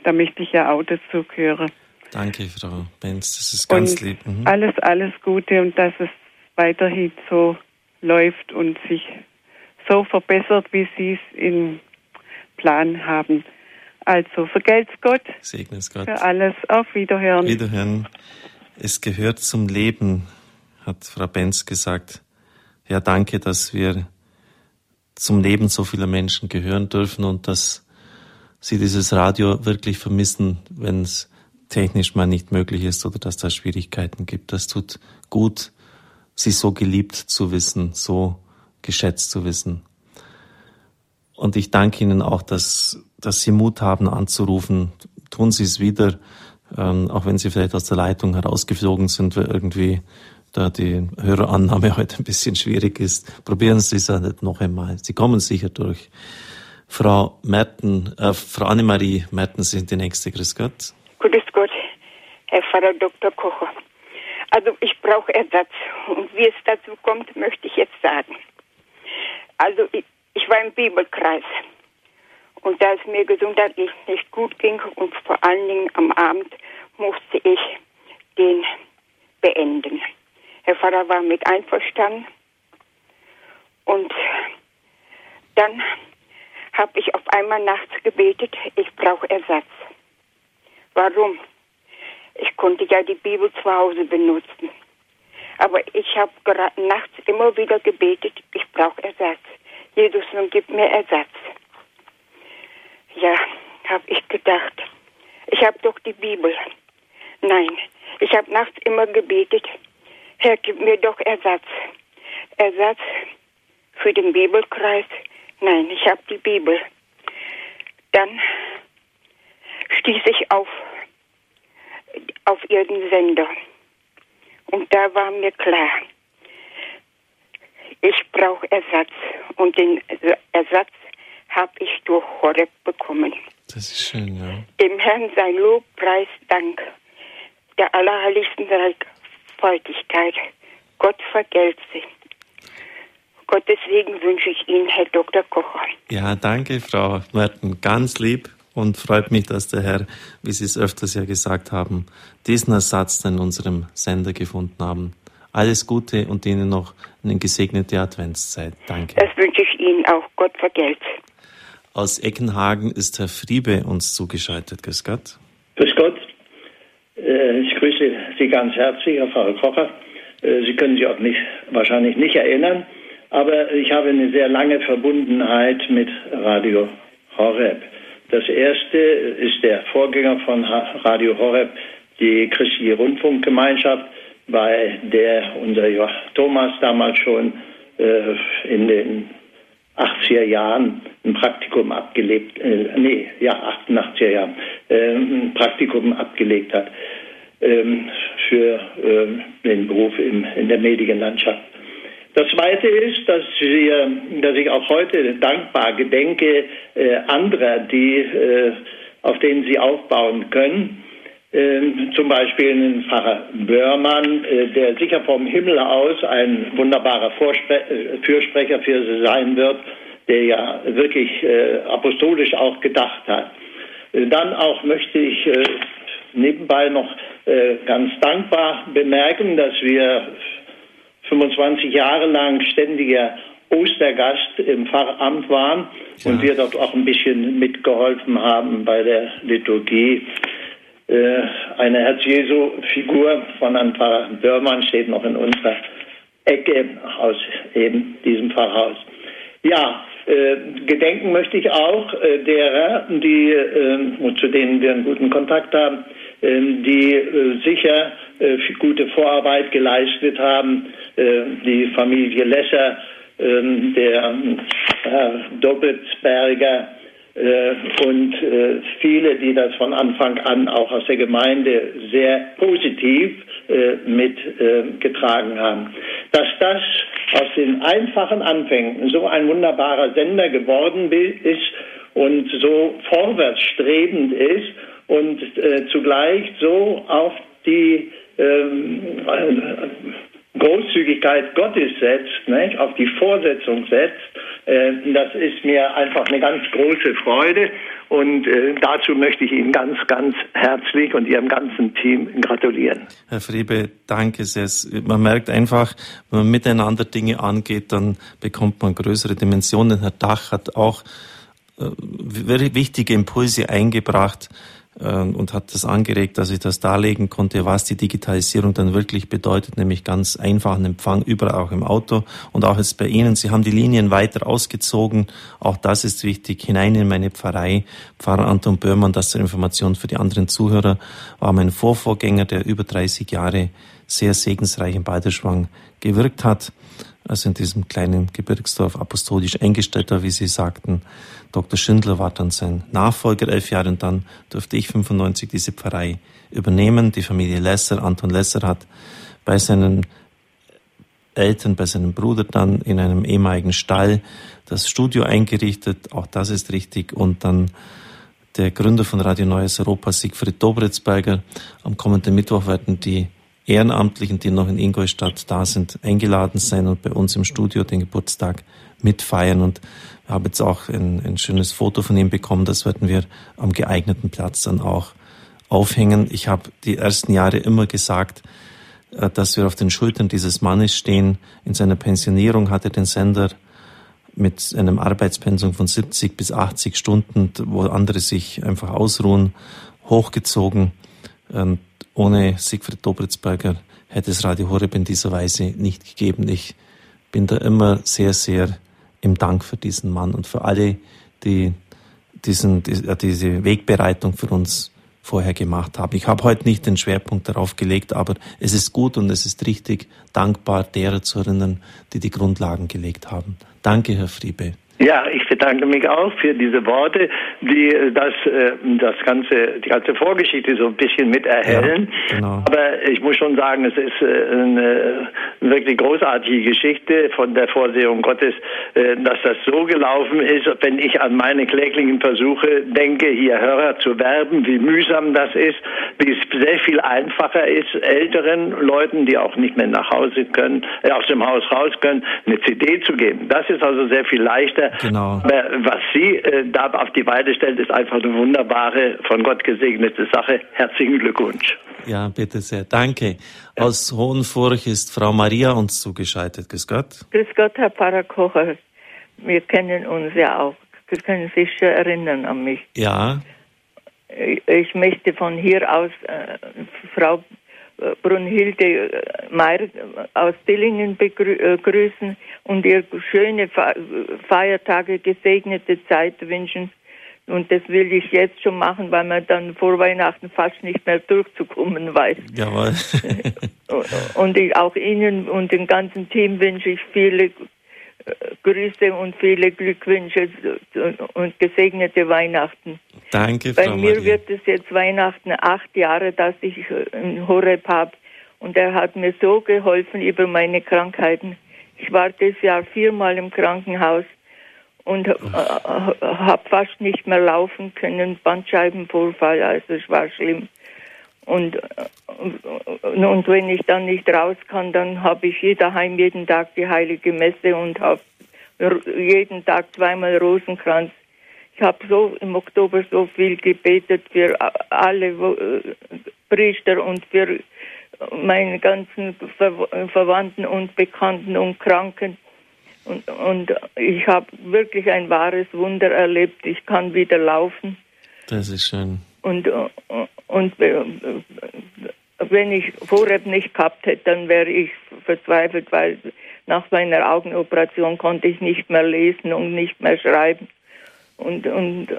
da möchte ich ja auch dazu gehören. Danke, Frau Benz, das ist ganz und lieb. Mhm. Alles, alles Gute und dass es weiterhin so läuft und sich so verbessert, wie Sie es im Plan haben. Also vergelt's Gott. Segne es Gott. Für alles. Auf Wiederhören. Wiederhören. Es gehört zum Leben, hat Frau Benz gesagt. Ja, danke, dass wir zum Leben so vieler Menschen gehören dürfen und dass Sie dieses Radio wirklich vermissen, wenn es technisch mal nicht möglich ist oder dass da Schwierigkeiten gibt. Das tut gut, Sie so geliebt zu wissen, so geschätzt zu wissen. Und ich danke Ihnen auch, dass, dass Sie Mut haben anzurufen. Tun Sie es wieder, ähm, auch wenn Sie vielleicht aus der Leitung herausgeflogen sind, weil irgendwie da die Hörerannahme heute ein bisschen schwierig ist. Probieren Sie es halt noch einmal. Sie kommen sicher durch. Frau Merten, äh, Frau Annemarie Merten sind die nächste. Grüß Gott. Grüß Gott, Herr Pfarrer Dr. Kocher. Also ich brauche Ersatz. Und wie es dazu kommt, möchte ich jetzt sagen. Also ich, ich war im Bibelkreis. Und da es mir gesundheitlich nicht gut ging und vor allen Dingen am Abend musste ich den beenden. Herr Vater war mit einverstanden. Und dann habe ich auf einmal nachts gebetet, ich brauche Ersatz. Warum? Ich konnte ja die Bibel zu Hause benutzen. Aber ich habe nachts immer wieder gebetet, ich brauche Ersatz. Jesus, nun gib mir Ersatz. Ja, habe ich gedacht. Ich habe doch die Bibel. Nein, ich habe nachts immer gebetet, Herr, gib mir doch Ersatz. Ersatz für den Bibelkreis. Nein, ich habe die Bibel. Dann stieß ich auf, auf ihren Sender. Und da war mir klar, ich brauche Ersatz. Und den Ersatz habe ich durch Horeb bekommen. Das ist schön, ja. Dem Herrn sein Lob, Preis, Dank. Der Allerheiligsten Dreifaltigkeit. Gott vergelt sie. Gottes Segen wünsche ich Ihnen, Herr Dr. Kocher. Ja, danke, Frau Merten. Ganz lieb und freut mich, dass der Herr, wie Sie es öfters ja gesagt haben, diesen Ersatz in unserem Sender gefunden haben. Alles Gute und Ihnen noch eine gesegnete Adventszeit. Danke. Das wünsche ich Ihnen auch. Gott vergelt. Aus Eckenhagen ist Herr Friebe uns zugeschaltet. Grüß Gott. Grüß Gott. Äh, ich grüße Sie ganz herzlich, Herr Pfarrer Kocher. Äh, Sie können sich auch nicht, wahrscheinlich nicht erinnern, aber ich habe eine sehr lange Verbundenheit mit Radio Horeb. Das erste ist der Vorgänger von Radio Horeb, die Christliche Rundfunkgemeinschaft, bei der unser Thomas damals schon äh, in den 80er Jahren ein Praktikum abgelegt, äh, nee, ja, 88er Jahren, äh, ein Praktikum abgelegt hat ähm, für äh, den Beruf im, in der Medienlandschaft. Das Zweite ist, dass, wir, dass ich auch heute dankbar gedenke äh, anderer, die, äh, auf denen Sie aufbauen können. Äh, zum Beispiel einen Pfarrer Börmann, äh, der sicher vom Himmel aus ein wunderbarer Vorspre äh, Fürsprecher für Sie sein wird, der ja wirklich äh, apostolisch auch gedacht hat. dann auch möchte ich nebenbei noch ganz dankbar bemerken, dass wir 25 Jahre lang ständiger Ostergast im Pfarramt waren ja. und wir dort auch ein bisschen mitgeholfen haben bei der Liturgie. Äh, eine Herz-Jesu-Figur von einem Pfarrer Börmann steht noch in unserer Ecke aus eben diesem Pfarrhaus. Ja, äh, gedenken möchte ich auch äh, derer, die, äh, zu denen wir einen guten Kontakt haben, äh, die sicher gute Vorarbeit geleistet haben, die Familie Lesser, der Herr Doppelsberger, äh, und äh, viele, die das von Anfang an auch aus der Gemeinde sehr positiv äh, mitgetragen haben. Dass das aus den einfachen Anfängen so ein wunderbarer Sender geworden ist und so vorwärtsstrebend ist und zugleich so auf die ähm, Großzügigkeit Gottes setzt, nicht? auf die Vorsetzung setzt, äh, das ist mir einfach eine ganz große Freude und äh, dazu möchte ich Ihnen ganz, ganz herzlich und Ihrem ganzen Team gratulieren. Herr Friebe, danke sehr. Man merkt einfach, wenn man miteinander Dinge angeht, dann bekommt man größere Dimensionen. Herr Dach hat auch äh, wichtige Impulse eingebracht und hat das angeregt, dass ich das darlegen konnte, was die Digitalisierung dann wirklich bedeutet, nämlich ganz einfachen Empfang überall auch im Auto und auch jetzt bei Ihnen. Sie haben die Linien weiter ausgezogen. Auch das ist wichtig. Hinein in meine Pfarrei. Pfarrer Anton Böhrmann, das zur Information für die anderen Zuhörer, war mein Vorvorgänger, der über 30 Jahre sehr segensreich in Balderschwang gewirkt hat also in diesem kleinen Gebirgsdorf apostolisch eingestellt war, wie Sie sagten. Dr. Schindler war dann sein Nachfolger elf Jahre und dann durfte ich 95 diese Pfarrei übernehmen. Die Familie Lesser, Anton Lesser hat bei seinen Eltern, bei seinem Bruder dann in einem ehemaligen Stall das Studio eingerichtet. Auch das ist richtig. Und dann der Gründer von Radio Neues Europa, Siegfried Dobritzberger. Am kommenden Mittwoch werden die Ehrenamtlichen, die noch in Ingolstadt da sind, eingeladen sein und bei uns im Studio den Geburtstag mitfeiern. Und habe jetzt auch ein, ein schönes Foto von ihm bekommen. Das werden wir am geeigneten Platz dann auch aufhängen. Ich habe die ersten Jahre immer gesagt, äh, dass wir auf den Schultern dieses Mannes stehen. In seiner Pensionierung hat er den Sender mit einem Arbeitspensum von 70 bis 80 Stunden, wo andere sich einfach ausruhen, hochgezogen. Und ohne Siegfried Dobritzberger hätte es Radio Horeb in dieser Weise nicht gegeben. Ich bin da immer sehr, sehr im Dank für diesen Mann und für alle, die diesen, diese Wegbereitung für uns vorher gemacht haben. Ich habe heute nicht den Schwerpunkt darauf gelegt, aber es ist gut und es ist richtig, dankbar derer zu erinnern, die die Grundlagen gelegt haben. Danke, Herr Friebe. Ja, ich bedanke mich auch für diese Worte, die äh, das, äh, das ganze, die ganze Vorgeschichte so ein bisschen mit erhellen. Ja, genau. Aber ich muss schon sagen, es ist äh, eine wirklich großartige Geschichte von der Vorsehung Gottes, dass das so gelaufen ist. Wenn ich an meine kläglichen Versuche denke, hier Hörer zu werben, wie mühsam das ist, wie es sehr viel einfacher ist, älteren Leuten, die auch nicht mehr nach Hause können, aus dem Haus raus können, eine CD zu geben. Das ist also sehr viel leichter Genau. Was sie äh, da auf die Beine stellt, ist einfach eine wunderbare, von Gott gesegnete Sache. Herzlichen Glückwunsch. Ja, bitte sehr. Danke. Aus Hohenfurch ist Frau Maria uns zugeschaltet. Grüß Gott. Grüß Gott, Herr Pfarrer Kocher. Wir kennen uns ja auch. Sie können sich schon erinnern an mich. Ja. Ich möchte von hier aus äh, Frau Brunhilde Meyer aus Dillingen begrüßen und ihr schöne Feiertage, gesegnete Zeit wünschen. Und das will ich jetzt schon machen, weil man dann vor Weihnachten fast nicht mehr durchzukommen weiß. Jawohl. und ich auch Ihnen und dem ganzen Team wünsche ich viele Grüße und viele Glückwünsche und gesegnete Weihnachten. Danke, Frau Bei mir Maria. wird es jetzt Weihnachten acht Jahre, dass ich einen Horeb habe. Und er hat mir so geholfen über meine Krankheiten. Ich war dieses Jahr viermal im Krankenhaus und äh, habe fast nicht mehr laufen können, Bandscheibenvorfall, also es war schlimm. Und, und wenn ich dann nicht raus kann, dann habe ich daheim jeden Tag die heilige Messe und habe jeden Tag zweimal Rosenkranz. Ich habe so im Oktober so viel gebetet für alle Priester und für meine ganzen Verwandten und Bekannten und Kranken. Und, und ich habe wirklich ein wahres Wunder erlebt. Ich kann wieder laufen. Das ist schön. Und, und äh, wenn ich Vorrep nicht gehabt hätte, dann wäre ich verzweifelt, weil nach meiner Augenoperation konnte ich nicht mehr lesen und nicht mehr schreiben und, und äh,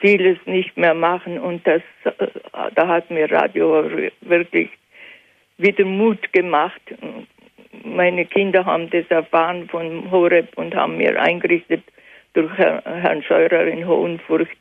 vieles nicht mehr machen. Und das, äh, da hat mir Radio wirklich wieder Mut gemacht. Meine Kinder haben das erfahren von Horeb und haben mir eingerichtet durch Herrn Scheurer in Hohenfurcht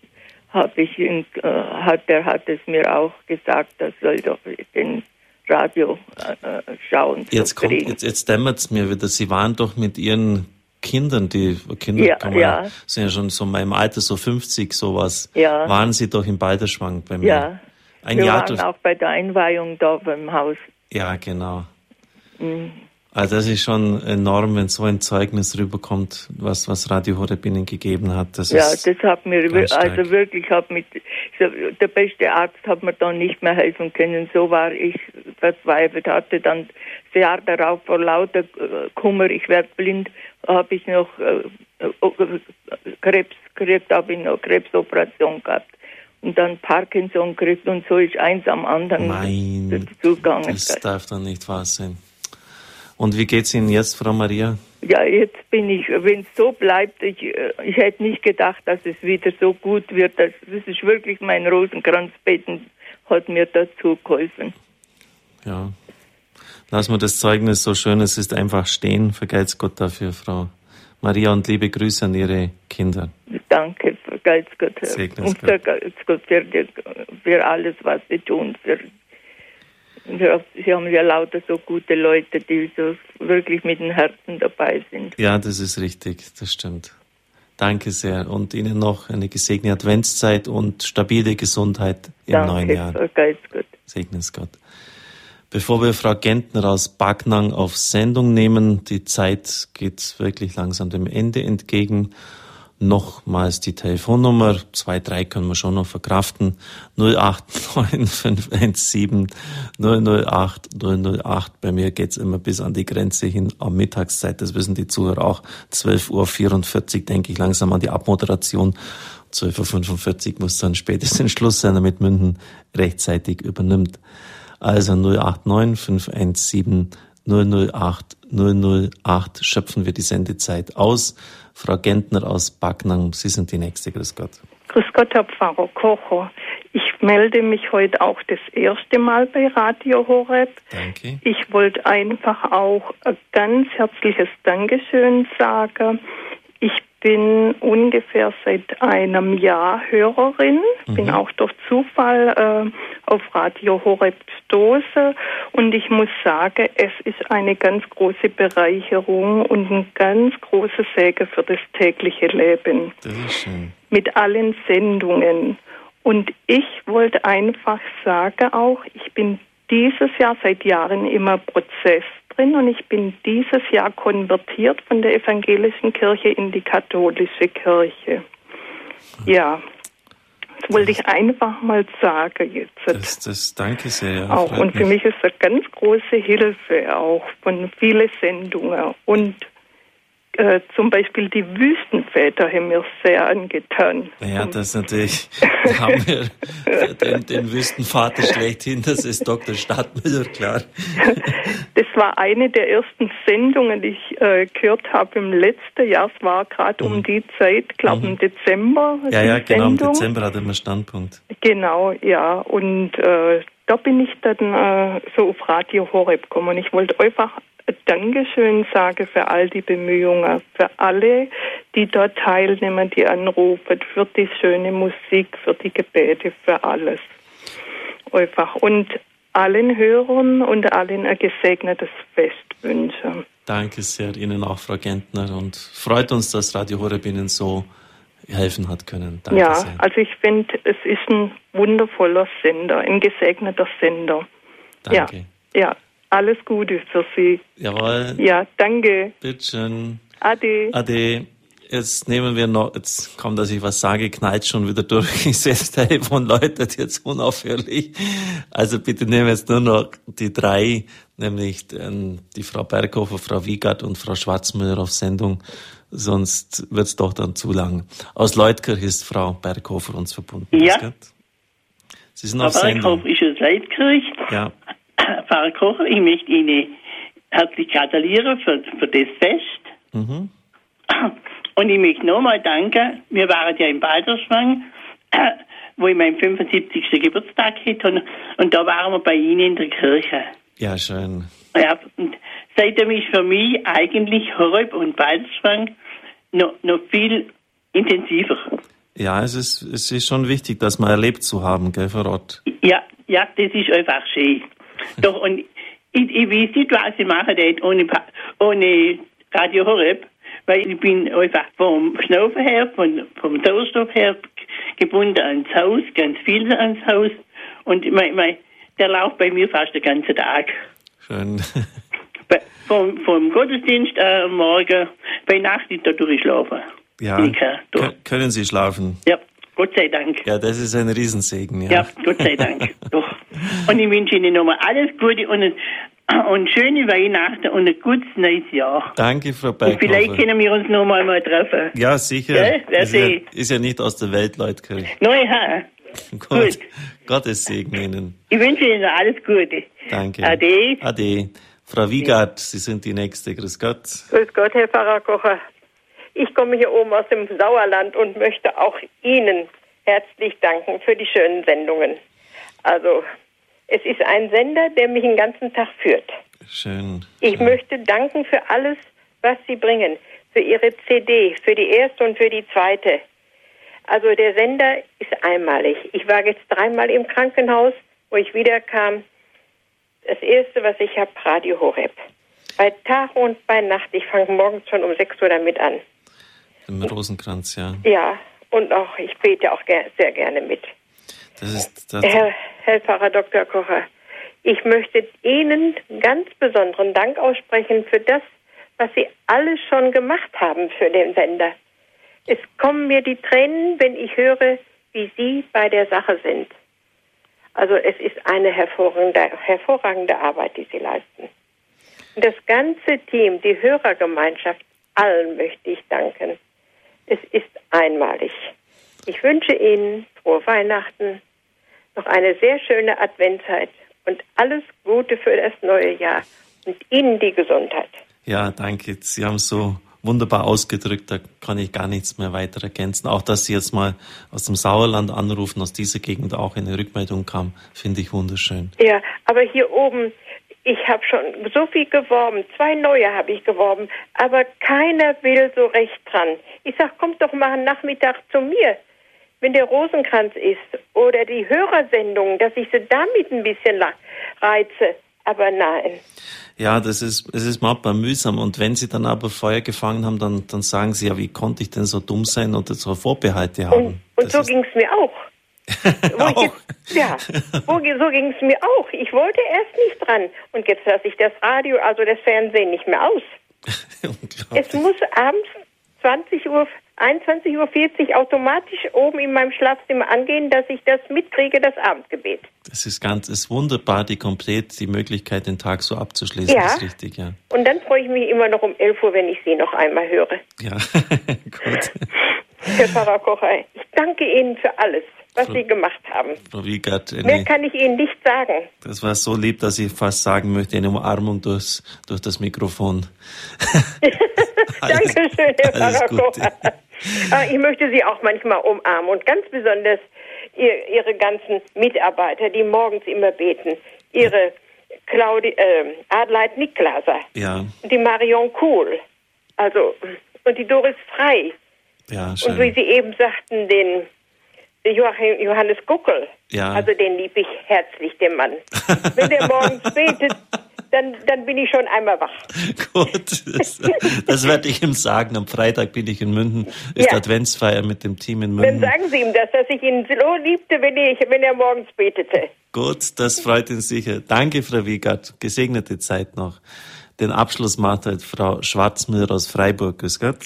habe ich ihn, äh, hat er hat es mir auch gesagt, das soll doch den Radio äh, schauen. Jetzt kommt, jetzt, jetzt dämmert es mir wieder. Sie waren doch mit Ihren Kindern, die Kinder ja, man, ja. sind ja schon so in meinem Alter, so 50, sowas. Ja. Waren Sie doch in Balderschwang bei mir? Ja. Ein Wir Jahr waren auch bei der Einweihung da beim Haus. Ja, genau. Mhm. Also das ist schon enorm, wenn so ein Zeugnis rüberkommt, was, was Radio Horeb Ihnen gegeben hat. Das ja, das hat mir, also wirklich, hat mit, der beste Arzt hat mir dann nicht mehr helfen können. So war ich verzweifelt, hatte dann das Jahr darauf vor lauter äh, Kummer, ich werde blind, habe ich noch äh, äh, Krebs gekriegt, habe ich noch Krebsoperation gehabt und dann Parkinson gekriegt und so ist eins am anderen Nein, zugegangen. Das darf doch nicht wahr sein. Und wie geht's Ihnen jetzt, Frau Maria? Ja, jetzt bin ich, wenn es so bleibt, ich, äh, ich hätte nicht gedacht, dass es wieder so gut wird. Das, das ist wirklich mein Rosenkranzbeten, hat mir dazu geholfen. Ja. Lassen wir das Zeugnis so schön, es ist einfach stehen. Vergeiz Gott dafür, Frau Maria, und liebe Grüße an Ihre Kinder. Danke, vergeiz Gott. Segnes und vergeiz Gott für, für alles, was Sie tun, für Sie haben ja lauter so gute Leute, die so wirklich mit dem Herzen dabei sind. Ja, das ist richtig, das stimmt. Danke sehr und Ihnen noch eine gesegnete Adventszeit und stabile Gesundheit im Danke, neuen Jahr. Danke, Gott. Segne es Gott. Bevor wir Frau Gentner aus Backnang auf Sendung nehmen, die Zeit geht wirklich langsam dem Ende entgegen. Nochmals die Telefonnummer, zwei, drei können wir schon noch verkraften, 089517 008 008. Bei mir geht's immer bis an die Grenze hin am Mittagszeit, das wissen die Zuhörer auch. 12.44 Uhr denke ich langsam an die Abmoderation. 12.45 Uhr muss dann spätestens Schluss sein, damit Münden rechtzeitig übernimmt. Also 089 517 008 008 schöpfen wir die Sendezeit aus. Frau Gentner aus Backnang, Sie sind die Nächste. Grüß Gott. Grüß Gott, Herr Pfarrer Kocher. Ich melde mich heute auch das erste Mal bei Radio Horeb. Danke. Ich wollte einfach auch ein ganz herzliches Dankeschön sagen. Ich bin ungefähr seit einem Jahr Hörerin, mhm. bin auch durch Zufall äh, auf Radio Horeb stoße und ich muss sagen, es ist eine ganz große Bereicherung und ein ganz großer Segen für das tägliche Leben. Das ist schön. Mit allen Sendungen. Und ich wollte einfach sagen auch, ich bin dieses Jahr seit Jahren immer Prozess drin und ich bin dieses Jahr konvertiert von der evangelischen Kirche in die katholische Kirche. Ja, das wollte ich einfach mal sagen jetzt. Das, das danke sehr. Auch und für mich ist das ganz große Hilfe auch von vielen Sendungen und äh, zum Beispiel die Wüstenväter haben mir sehr angetan. Ja, das ist natürlich, da haben wir den, den Wüstenvater schlechthin, das ist Dr. Stadtmüller, klar. Das war eine der ersten Sendungen, die ich äh, gehört habe im letzten Jahr. Es war gerade mhm. um die Zeit, glaube mhm. im Dezember. Ja, ja, genau, Sendung. im Dezember hatte man Standpunkt. Genau, ja. Und äh, da bin ich dann äh, so auf Radio Horeb gekommen. Ich wollte einfach Dankeschön sage für all die Bemühungen, für alle, die dort teilnehmen, die anrufen, für die schöne Musik, für die Gebete, für alles. Einfach. Und allen Hörern und allen ein gesegnetes Fest wünschen. Danke sehr Ihnen auch, Frau Gentner. Und freut uns, dass Radio Horeb Ihnen so helfen hat können. Danke ja, sehr. also ich finde, es ist ein wundervoller Sender, ein gesegneter Sender. Danke. Ja, ja. Alles Gute für Sie. Jawohl. Ja, danke. Bitteschön. Ade. Ade. Jetzt nehmen wir noch, jetzt kommt, dass ich was sage, knallt schon wieder durch. Ich sehe das Telefon läutet jetzt unaufhörlich. Also bitte nehmen wir jetzt nur noch die drei, nämlich ähm, die Frau Berghofer, Frau Wiegert und Frau Schwarzmüller auf Sendung. Sonst wird's doch dann zu lang. Aus Leutkirch ist Frau Berghofer uns verbunden. Ja. Sie sind Frau auf Sendung. Berghofer ist aus Leutkirch. Ja. Pfarrer Kocher, ich möchte Ihnen herzlich gratulieren für, für das Fest. Mhm. Und ich möchte nochmal danken. Wir waren ja in Balderschwang, wo ich meinen 75. Geburtstag hatte. Und da waren wir bei Ihnen in der Kirche. Ja, schön. Ja, und seitdem ist für mich eigentlich Horeb und Balderschwang noch, noch viel intensiver. Ja, es ist, es ist schon wichtig, das mal erlebt zu haben, gell, Frau Rott? Ja, ja, das ist einfach schön. Doch, und ich, ich weiß nicht, was ich machen würde ohne, ohne Radio Horeb, weil ich bin einfach vom Schnaufen her, von, vom Sauerstoff her gebunden ans Haus, ganz viel ans Haus. Und mein, mein, der läuft bei mir fast den ganzen Tag. Schön. Bei, vom, vom Gottesdienst äh, am Morgen, bei Nacht ist da durchschlafen. Ja, können Sie schlafen? Ja. Gott sei Dank. Ja, das ist ein Riesensegen. Ja, ja Gott sei Dank. Doch. Und ich wünsche Ihnen nochmal alles Gute und, und schöne Weihnachten und ein gutes neues Jahr. Danke, Frau Berghofer. Und vielleicht können wir uns nochmal mal treffen. Ja, sicher. Ja, ist, ja, ist ja nicht aus der Welt, Leute. Nein, ha. Gut. Gut. Gottes Segen Ihnen. Ich wünsche Ihnen alles Gute. Danke. Ade. Ade. Frau Wiegert, Sie sind die Nächste. Grüß Gott. Grüß Gott, Herr Pfarrer Kocher. Ich komme hier oben aus dem Sauerland und möchte auch Ihnen herzlich danken für die schönen Sendungen. Also, es ist ein Sender, der mich den ganzen Tag führt. Schön. Ich möchte danken für alles, was Sie bringen. Für Ihre CD, für die erste und für die zweite. Also der Sender ist einmalig. Ich war jetzt dreimal im Krankenhaus, wo ich wiederkam. Das erste, was ich habe, Radio Horeb. Bei Tag und bei Nacht. Ich fange morgens schon um 6 Uhr damit an. Im Rosenkranz, ja. Ja, und auch ich bete auch sehr gerne mit. Das ist, das Herr, Herr Pfarrer Dr. Kocher, Ich möchte Ihnen ganz besonderen Dank aussprechen für das, was Sie alles schon gemacht haben für den Sender. Es kommen mir die Tränen, wenn ich höre, wie Sie bei der Sache sind. Also es ist eine hervorragende, hervorragende Arbeit, die Sie leisten. Und das ganze Team, die Hörergemeinschaft, allen möchte ich danken. Es ist einmalig. Ich wünsche Ihnen frohe Weihnachten, noch eine sehr schöne Adventszeit und alles Gute für das neue Jahr und Ihnen die Gesundheit. Ja, danke. Sie haben so wunderbar ausgedrückt, da kann ich gar nichts mehr weiter ergänzen. Auch, dass Sie jetzt mal aus dem Sauerland anrufen, aus dieser Gegend auch eine Rückmeldung kam, finde ich wunderschön. Ja, aber hier oben, ich habe schon so viel geworben, zwei neue habe ich geworben, aber keiner will so recht dran. Ich sag, kommt doch mal Nachmittag zu mir, wenn der Rosenkranz ist oder die Hörersendungen, dass ich sie damit ein bisschen reize. Aber nein. Ja, das ist, es ist manchmal mühsam. Und wenn Sie dann aber Feuer gefangen haben, dann, dann sagen Sie ja, wie konnte ich denn so dumm sein und so Vorbehalte haben? Und, und so ging es mir auch. auch. Jetzt, ja, so ging es mir auch. Ich wollte erst nicht dran. Und jetzt lasse ich das Radio, also das Fernsehen nicht mehr aus. es muss abends 20 Uhr 21.40 Uhr automatisch oben in meinem Schlafzimmer angehen, dass ich das mitkriege, das Abendgebet. Das ist ganz, ist wunderbar, die komplett die Möglichkeit, den Tag so abzuschließen. Ja. Das ist richtig, ja. Und dann freue ich mich immer noch um 11 Uhr, wenn ich Sie noch einmal höre. Ja, gut. Herr Pfarrer Kocher, ich danke Ihnen für alles was Frau, Sie gemacht haben. Frau Wiegert, eine, Mehr kann ich Ihnen nicht sagen. Das war so lieb, dass ich fast sagen möchte, eine Umarmung durchs, durch das Mikrofon. Dankeschön, Herr Pfarrer ah, Ich möchte Sie auch manchmal umarmen und ganz besonders ihr, Ihre ganzen Mitarbeiter, die morgens immer beten. Ihre Claudi, äh, Adelheid Niklaser. Ja. Die Marion Kuhl. Also, und die Doris Frei. Ja, schön. Und wie Sie eben sagten, den Joachim, Johannes Guckel. Ja. Also den lieb ich herzlich, den Mann. Wenn der morgens betet, dann, dann bin ich schon einmal wach. Gut, das, das werde ich ihm sagen. Am Freitag bin ich in München, ist ja. Adventsfeier mit dem Team in München. Dann sagen Sie ihm das, dass ich ihn so liebte, wenn, ich, wenn er morgens betete. Gut, das freut ihn sicher. Danke, Frau Wiegert. Gesegnete Zeit noch. Den Abschluss macht halt Frau Schwarzmüller aus Freiburg. Grüß Gott.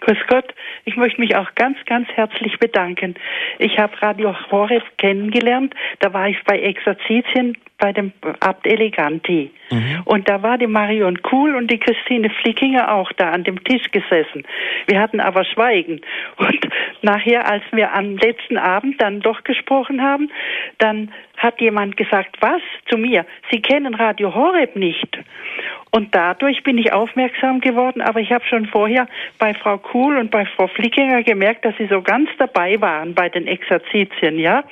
Grüß Gott. Ich möchte mich auch ganz, ganz herzlich bedanken. Ich habe Radio Horeb kennengelernt. Da war ich bei Exerzitien bei dem Abt Eleganti. Mhm. Und da war die Marion Kuhl und die Christine Flickinger auch da an dem Tisch gesessen. Wir hatten aber Schweigen. Und nachher, als wir am letzten Abend dann doch gesprochen haben, dann hat jemand gesagt, was zu mir? Sie kennen Radio Horeb nicht. Und dadurch bin ich aufmerksam geworden, aber ich habe schon vorher bei Frau Kuhl und bei Frau Flickinger gemerkt, dass sie so ganz dabei waren bei den Exerzitien, ja.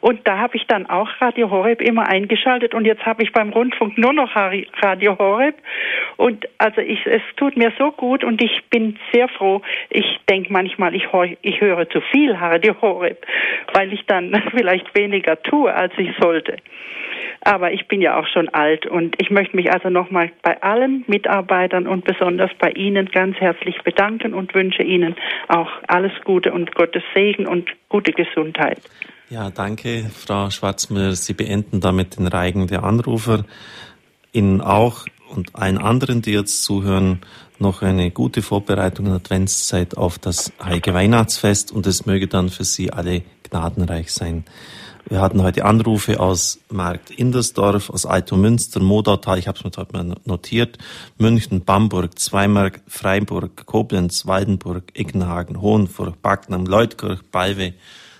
Und da habe ich dann auch Radio Horeb immer eingeschaltet und jetzt habe ich beim Rundfunk nur noch Radio Horeb. Und also ich, es tut mir so gut und ich bin sehr froh. Ich denke manchmal, ich, ich höre zu viel Radio Horeb, weil ich dann vielleicht weniger tue, als ich sollte. Aber ich bin ja auch schon alt und ich möchte mich also nochmal bei allen Mitarbeitern und besonders bei Ihnen ganz herzlich bedanken und wünsche Ihnen auch alles Gute und Gottes Segen und gute Gesundheit. Ja, danke, Frau Schwarzmüller. Sie beenden damit den Reigen der Anrufer. Ihnen auch und allen anderen, die jetzt zuhören, noch eine gute Vorbereitung in Adventszeit auf das Heilige Weihnachtsfest und es möge dann für Sie alle gnadenreich sein. Wir hatten heute Anrufe aus Markt Indersdorf, aus Altomünster, Modautal, ich habe es mir heute mal notiert, München, Bamberg, Zweimark, Freiburg, Koblenz, Waldenburg, Iggenhagen, Hohenfurch, Backnam, Leutkirch, Balve,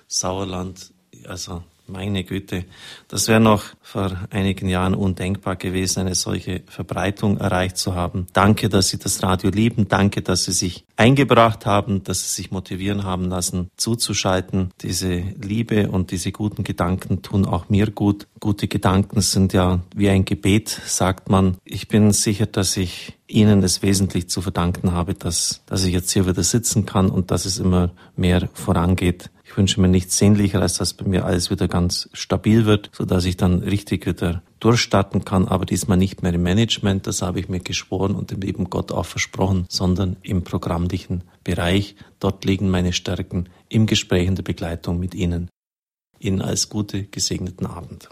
Sauerland, also meine Güte, das wäre noch vor einigen Jahren undenkbar gewesen, eine solche Verbreitung erreicht zu haben. Danke, dass Sie das Radio lieben. Danke, dass Sie sich eingebracht haben, dass Sie sich motivieren haben lassen, zuzuschalten. Diese Liebe und diese guten Gedanken tun auch mir gut. Gute Gedanken sind ja wie ein Gebet, sagt man. Ich bin sicher, dass ich Ihnen es wesentlich zu verdanken habe, dass, dass ich jetzt hier wieder sitzen kann und dass es immer mehr vorangeht. Ich wünsche mir nichts sehnlicher, als dass bei mir alles wieder ganz stabil wird, so dass ich dann richtig wieder durchstarten kann, aber diesmal nicht mehr im Management, das habe ich mir geschworen und dem lieben Gott auch versprochen, sondern im programmlichen Bereich. Dort liegen meine Stärken im Gespräch in der Begleitung mit Ihnen. Ihnen als gute, gesegneten Abend.